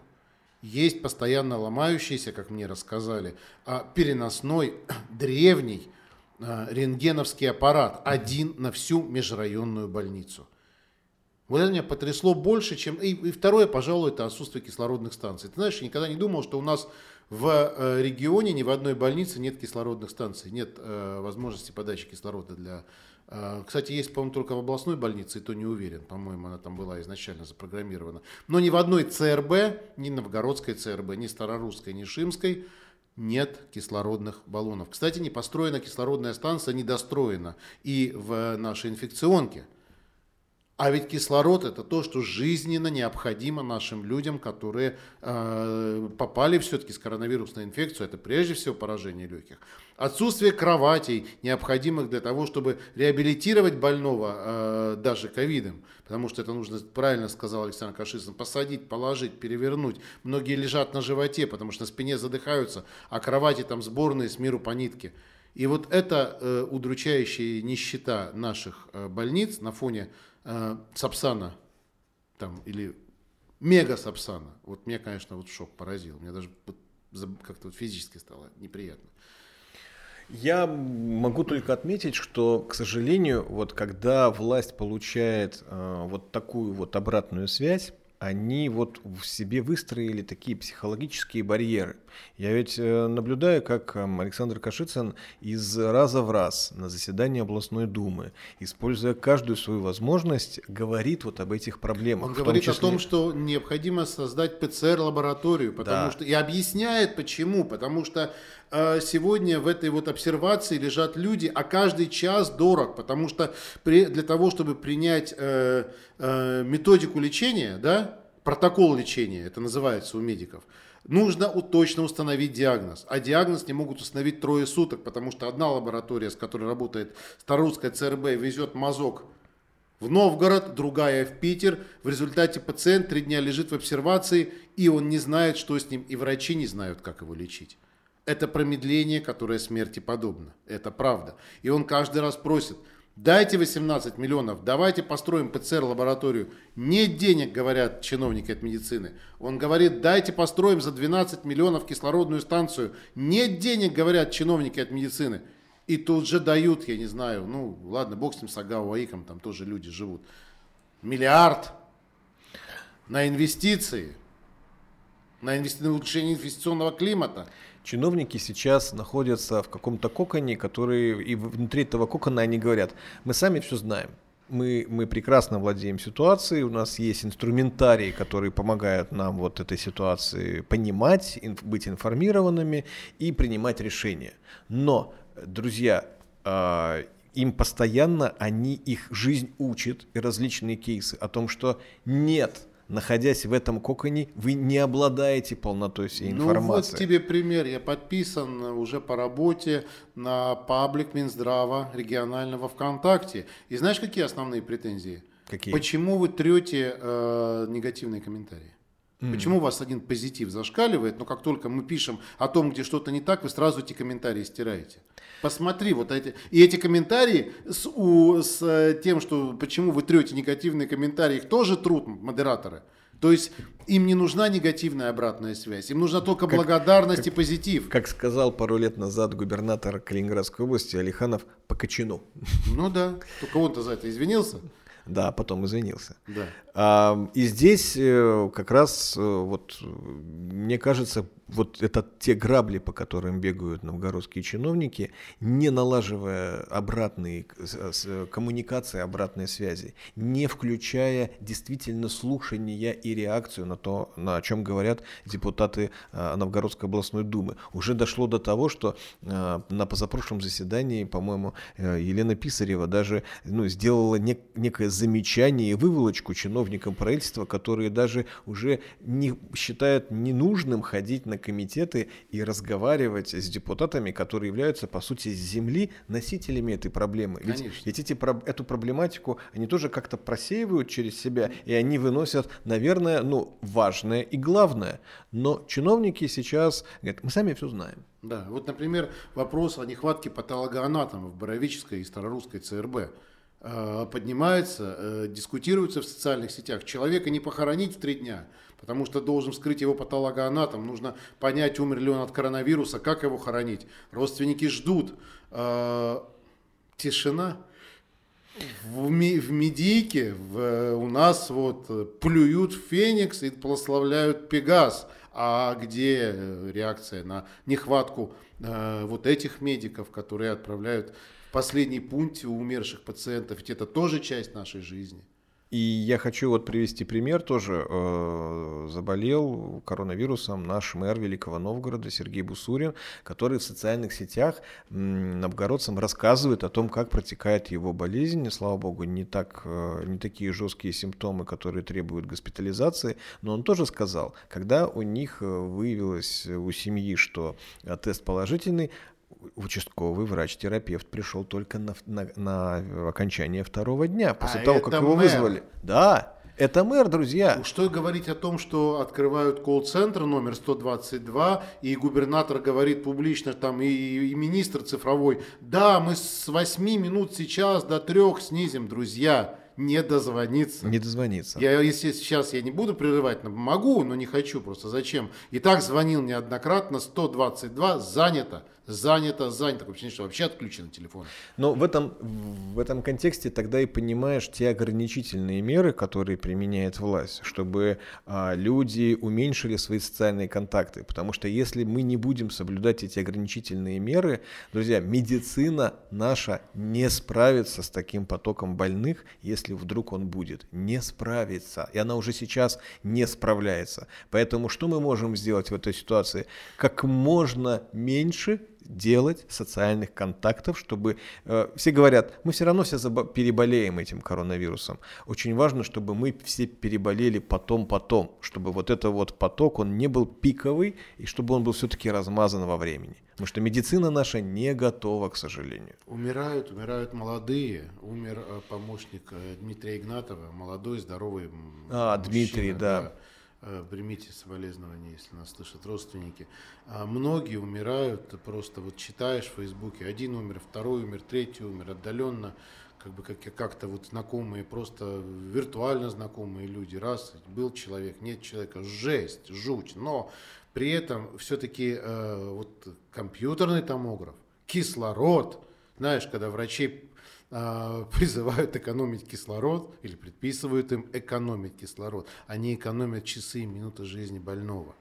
Есть постоянно ломающийся, как мне рассказали, а, переносной, древний рентгеновский аппарат, один на всю межрайонную больницу. Вот это меня потрясло больше, чем... И, и второе, пожалуй, это отсутствие кислородных станций. Ты знаешь, я никогда не думал, что у нас в э, регионе ни в одной больнице нет кислородных станций, нет э, возможности подачи кислорода для... э, кстати, есть, по-моему, только в областной больнице, и то не уверен. По-моему, она там была изначально запрограммирована. Но ни в одной ЦРБ, ни Новгородской ЦРБ, ни Старорусской, ни Шимской нет кислородных баллонов. Кстати, не построена кислородная станция, недостроена и в нашей инфекционке. А ведь кислород это то, что жизненно необходимо нашим людям, которые э, попали все-таки с коронавирусной инфекцией. Это прежде всего поражение легких. Отсутствие кроватей, необходимых для того, чтобы реабилитировать больного э, даже ковидом. Потому что это нужно, правильно сказал Александр Кашицын, посадить, положить, перевернуть. Многие лежат на животе, потому что на спине задыхаются, а кровати там сборные с миру по нитке. И вот эта э, удручающая нищета наших э, больниц на фоне э, Сапсана там, или мега Сапсана, вот меня, конечно, вот шок поразил. Мне даже как-то вот физически стало неприятно. Я могу только отметить, что, к сожалению, вот когда власть получает э, вот такую вот обратную связь, они вот в себе выстроили такие психологические барьеры. Я ведь э, наблюдаю, как эм, Александр Кашицын из раза в раз на заседании областной думы, используя каждую свою возможность, говорит вот об этих проблемах. Он говорит о числе- том, что необходимо создать ПЦР-лабораторию, потому Да. что и объясняет почему, потому что сегодня в этой вот обсервации лежат люди, а каждый час дорог, потому что при- для того, чтобы принять э, э, методику лечения, да, протокол лечения, это называется у медиков, нужно точно установить диагноз. А диагноз не могут установить трое суток, потому что одна лаборатория, с которой работает Старорусская ЦРБ, везет мазок в Новгород, другая в Питер. В результате пациент три дня лежит в обсервации, и он не знает, что с ним, и врачи не знают, как его лечить. Это промедление, которое смерти подобно. Это правда. И он каждый раз просит, дайте 18 миллионов, давайте построим ПЦР-лабораторию. Нет денег, говорят чиновники от медицины. Он говорит, дайте построим за 12 миллионов кислородную станцию. Нет денег, говорят чиновники от медицины. И тут же дают, я не знаю, ну ладно, бог с ним, с Агау Аиком, там тоже люди живут. Миллиард на инвестиции, на, инвести... на улучшение инвестиционного климата. Чиновники сейчас находятся в каком-то коконе, который и внутри этого кокона они говорят, мы сами все знаем. Мы, мы прекрасно владеем ситуацией, у нас есть инструментарии, которые помогают нам вот этой ситуации понимать, инф- быть информированными и принимать решения. Но, друзья, а, им постоянно они их жизнь учит и различные кейсы о том, что нет, находясь в этом коконе, вы не обладаете полнотой всей Ну информации. вот тебе пример. Я подписан уже по работе на паблик Минздрава регионального ВКонтакте. И знаешь, какие основные претензии? Какие? Почему вы трете э, негативные комментарии? Почему у вас один позитив зашкаливает, но как только мы пишем о том, где что-то не так, вы сразу эти комментарии стираете? Посмотри, вот эти. И эти комментарии с, у- с э, тем, что почему вы трете негативные комментарии, их тоже трут модераторы. То есть им не нужна негативная обратная связь, им нужна только благодарность и позитив. Как сказал пару лет назад губернатор Калининградской области Алиханов по. Ну да, только он-то за это извинился. Да, потом извинился. Да. И здесь э, как раз, э, вот, мне кажется, вот это те грабли, по которым бегают новгородские чиновники, не налаживая обратные коммуникации, обратной связи, не включая действительно слушания и реакцию на то, на о чем говорят депутаты а, Новгородской областной думы. Уже дошло до того, что а, на позапрошлом заседании, по-моему, э, Елена Писарева даже ну, сделала нек- некое замечание и выволочку чиновникам правительства, которые даже уже не считают ненужным ходить на комитеты и разговаривать с депутатами, которые являются, по сути, с земли носителями этой проблемы. Ведь, Конечно. ведь эти, эту проблематику они тоже как-то просеивают через себя, и они выносят, наверное, ну, важное и главное. Но чиновники сейчас говорят, мы сами все знаем. Да, вот, например, вопрос о нехватке патологоанатомов в Боровической и Старорусской ЦРБ э, поднимается, э, дискутируется в социальных сетях. Человека не похоронить в три дня, потому что должен вскрыть его патологоанатом. Нужно понять, умер ли он от коронавируса, как его хоронить. Родственники ждут. Э, тишина. В, в Медийке в, у нас вот плюют Феникс и прославляют Пегас. А где реакция на нехватку э, вот этих медиков, которые отправляют в последний пункт у умерших пациентов? Ведь это тоже часть нашей жизни. И я хочу вот привести пример, тоже э, заболел коронавирусом наш мэр Великого Новгорода Сергей Бусурин, который в социальных сетях новгородцам рассказывает о том, как протекает его болезнь. И, слава богу, не, так, э, не такие жесткие симптомы, которые требуют госпитализации, но он тоже сказал, когда у них э, выявилось у семьи, что тест положительный, участковый врач-терапевт пришел только на, на, на окончание второго дня, после а того, как его мэр. вызвали. Да, это мэр, друзья. Что говорить о том, что открывают колл-центр номер 122, и губернатор говорит публично, там и, и министр цифровой, да, мы с 8 минут сейчас до 3 снизим, друзья не дозвониться. Не дозвониться. Я, если сейчас я не буду прерывать, могу, но не хочу просто. Зачем? И так звонил неоднократно, 122, занято, занято, занято. Такое ощущение, что вообще отключен телефон. Но в этом, в этом контексте тогда и понимаешь те ограничительные меры, которые применяет власть, чтобы а, люди уменьшили свои социальные контакты. Потому что если мы не будем соблюдать эти ограничительные меры, друзья, медицина наша не справится с таким потоком больных, если вдруг он будет. Не справится. И она уже сейчас не справляется. Поэтому что мы можем сделать в этой ситуации? Как можно меньше делать социальных контактов, чтобы э, все говорят, мы все равно все переболеем этим коронавирусом. Очень важно, чтобы мы все переболели потом-потом, чтобы вот этот вот поток, он не был пиковый, и чтобы он был все-таки размазан во времени. Потому что медицина наша не готова, к сожалению. Умирают, умирают молодые. Умер э, помощник э, Дмитрия Игнатова, молодой, здоровый А, мужчина, Дмитрий, да. Э, Примите соболезнования, если нас слышат родственники. А многие умирают, просто вот читаешь в Фейсбуке, один умер, второй умер, третий умер, отдаленно, как бы как, как-то вот знакомые, просто виртуально знакомые люди. Раз, был человек, нет человека, жесть, жуть. Но при этом все-таки э, вот компьютерный томограф, кислород, знаешь, когда врачи э, призывают экономить кислород или предписывают им экономить кислород, они экономят часы и минуты жизни больного.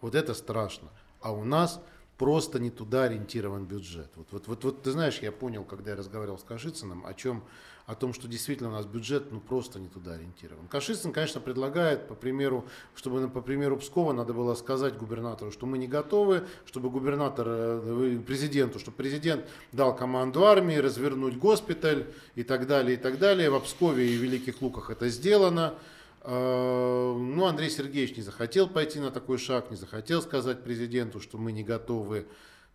Вот это страшно. А у нас просто не туда ориентирован бюджет. Вот, вот, вот, вот ты знаешь, я понял, когда я разговаривал с Кашицыным, о чем, о том, что действительно у нас бюджет ну просто не туда ориентирован. Кашицын, конечно, предлагает, по примеру, чтобы по примеру Пскова надо было сказать губернатору, что мы не готовы, чтобы губернатор, э, президенту, чтобы президент дал команду армии развернуть госпиталь и так далее, и так далее. В Пскове и Великих Луках это сделано. Ну, Андрей Сергеевич не захотел пойти на такой шаг, не захотел сказать президенту, что мы не готовы.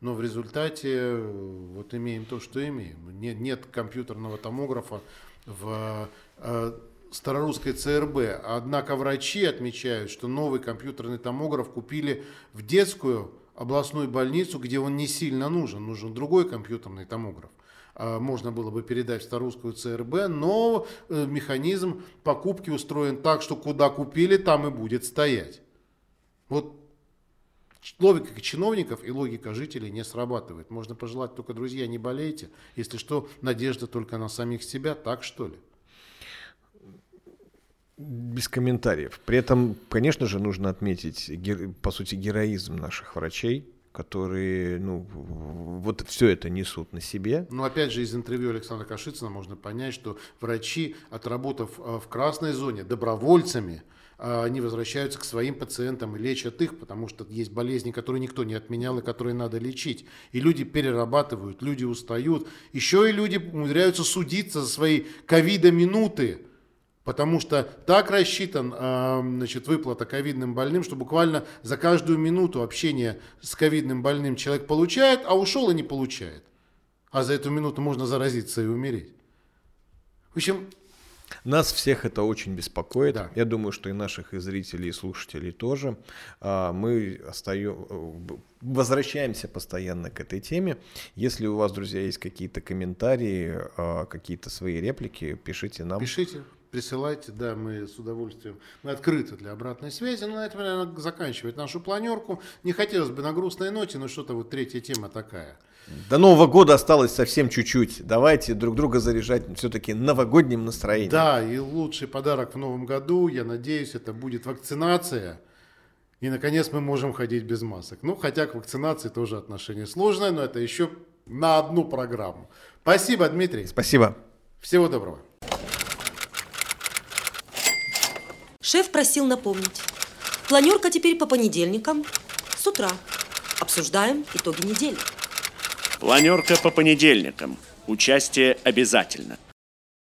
Но в результате вот имеем то, что имеем. Нет, нет компьютерного томографа в э, старорусской ЦРБ. Однако врачи отмечают, что новый компьютерный томограф купили в детскую областную больницу, где он не сильно нужен. Нужен другой компьютерный томограф можно было бы передать в Старорусскую ЦРБ, но механизм покупки устроен так, что куда купили, там и будет стоять. Вот логика чиновников и логика жителей не срабатывает. Можно пожелать только, друзья, не болейте. Если что, надежда только на самих себя, так что ли? Без комментариев. При этом, конечно же, нужно отметить, по сути, героизм наших врачей, которые, ну, вот все это несут на себе. Но опять же, из интервью Александра Кашицына можно понять, что врачи, отработав э, в красной зоне добровольцами, они возвращаются к своим пациентам и лечат их, потому что есть болезни, которые никто не отменял и которые надо лечить. И люди перерабатывают, люди устают. Еще и люди умудряются судиться за свои ковида-минуты. Потому что так рассчитан значит, выплата ковидным больным, что буквально за каждую минуту общения с ковидным больным человек получает, а ушел и не получает. А за эту минуту можно заразиться и умереть. В общем, нас всех это очень беспокоит. Да. Я думаю, что и наших и зрителей, и слушателей тоже. А, мы остаем, возвращаемся постоянно к этой теме. Если у вас, друзья, есть какие-то комментарии, а, какие-то свои реплики, пишите нам. Пишите присылайте, да, мы с удовольствием, мы открыты для обратной связи, но на этом, наверное, заканчивать нашу планерку. Не хотелось бы на грустной ноте, но что-то вот третья тема такая. До Нового года осталось совсем чуть-чуть. Давайте друг друга заряжать все-таки новогодним настроением. Да, и лучший подарок в новом году, я надеюсь, это будет вакцинация. И, наконец, мы можем ходить без масок. Ну, хотя к вакцинации тоже отношение сложное, но это еще на одну программу. Спасибо, Дмитрий. Спасибо. Всего доброго. Шеф просил напомнить. Планерка теперь по понедельникам с утра. Обсуждаем итоги недели. Планерка по понедельникам. Участие обязательно.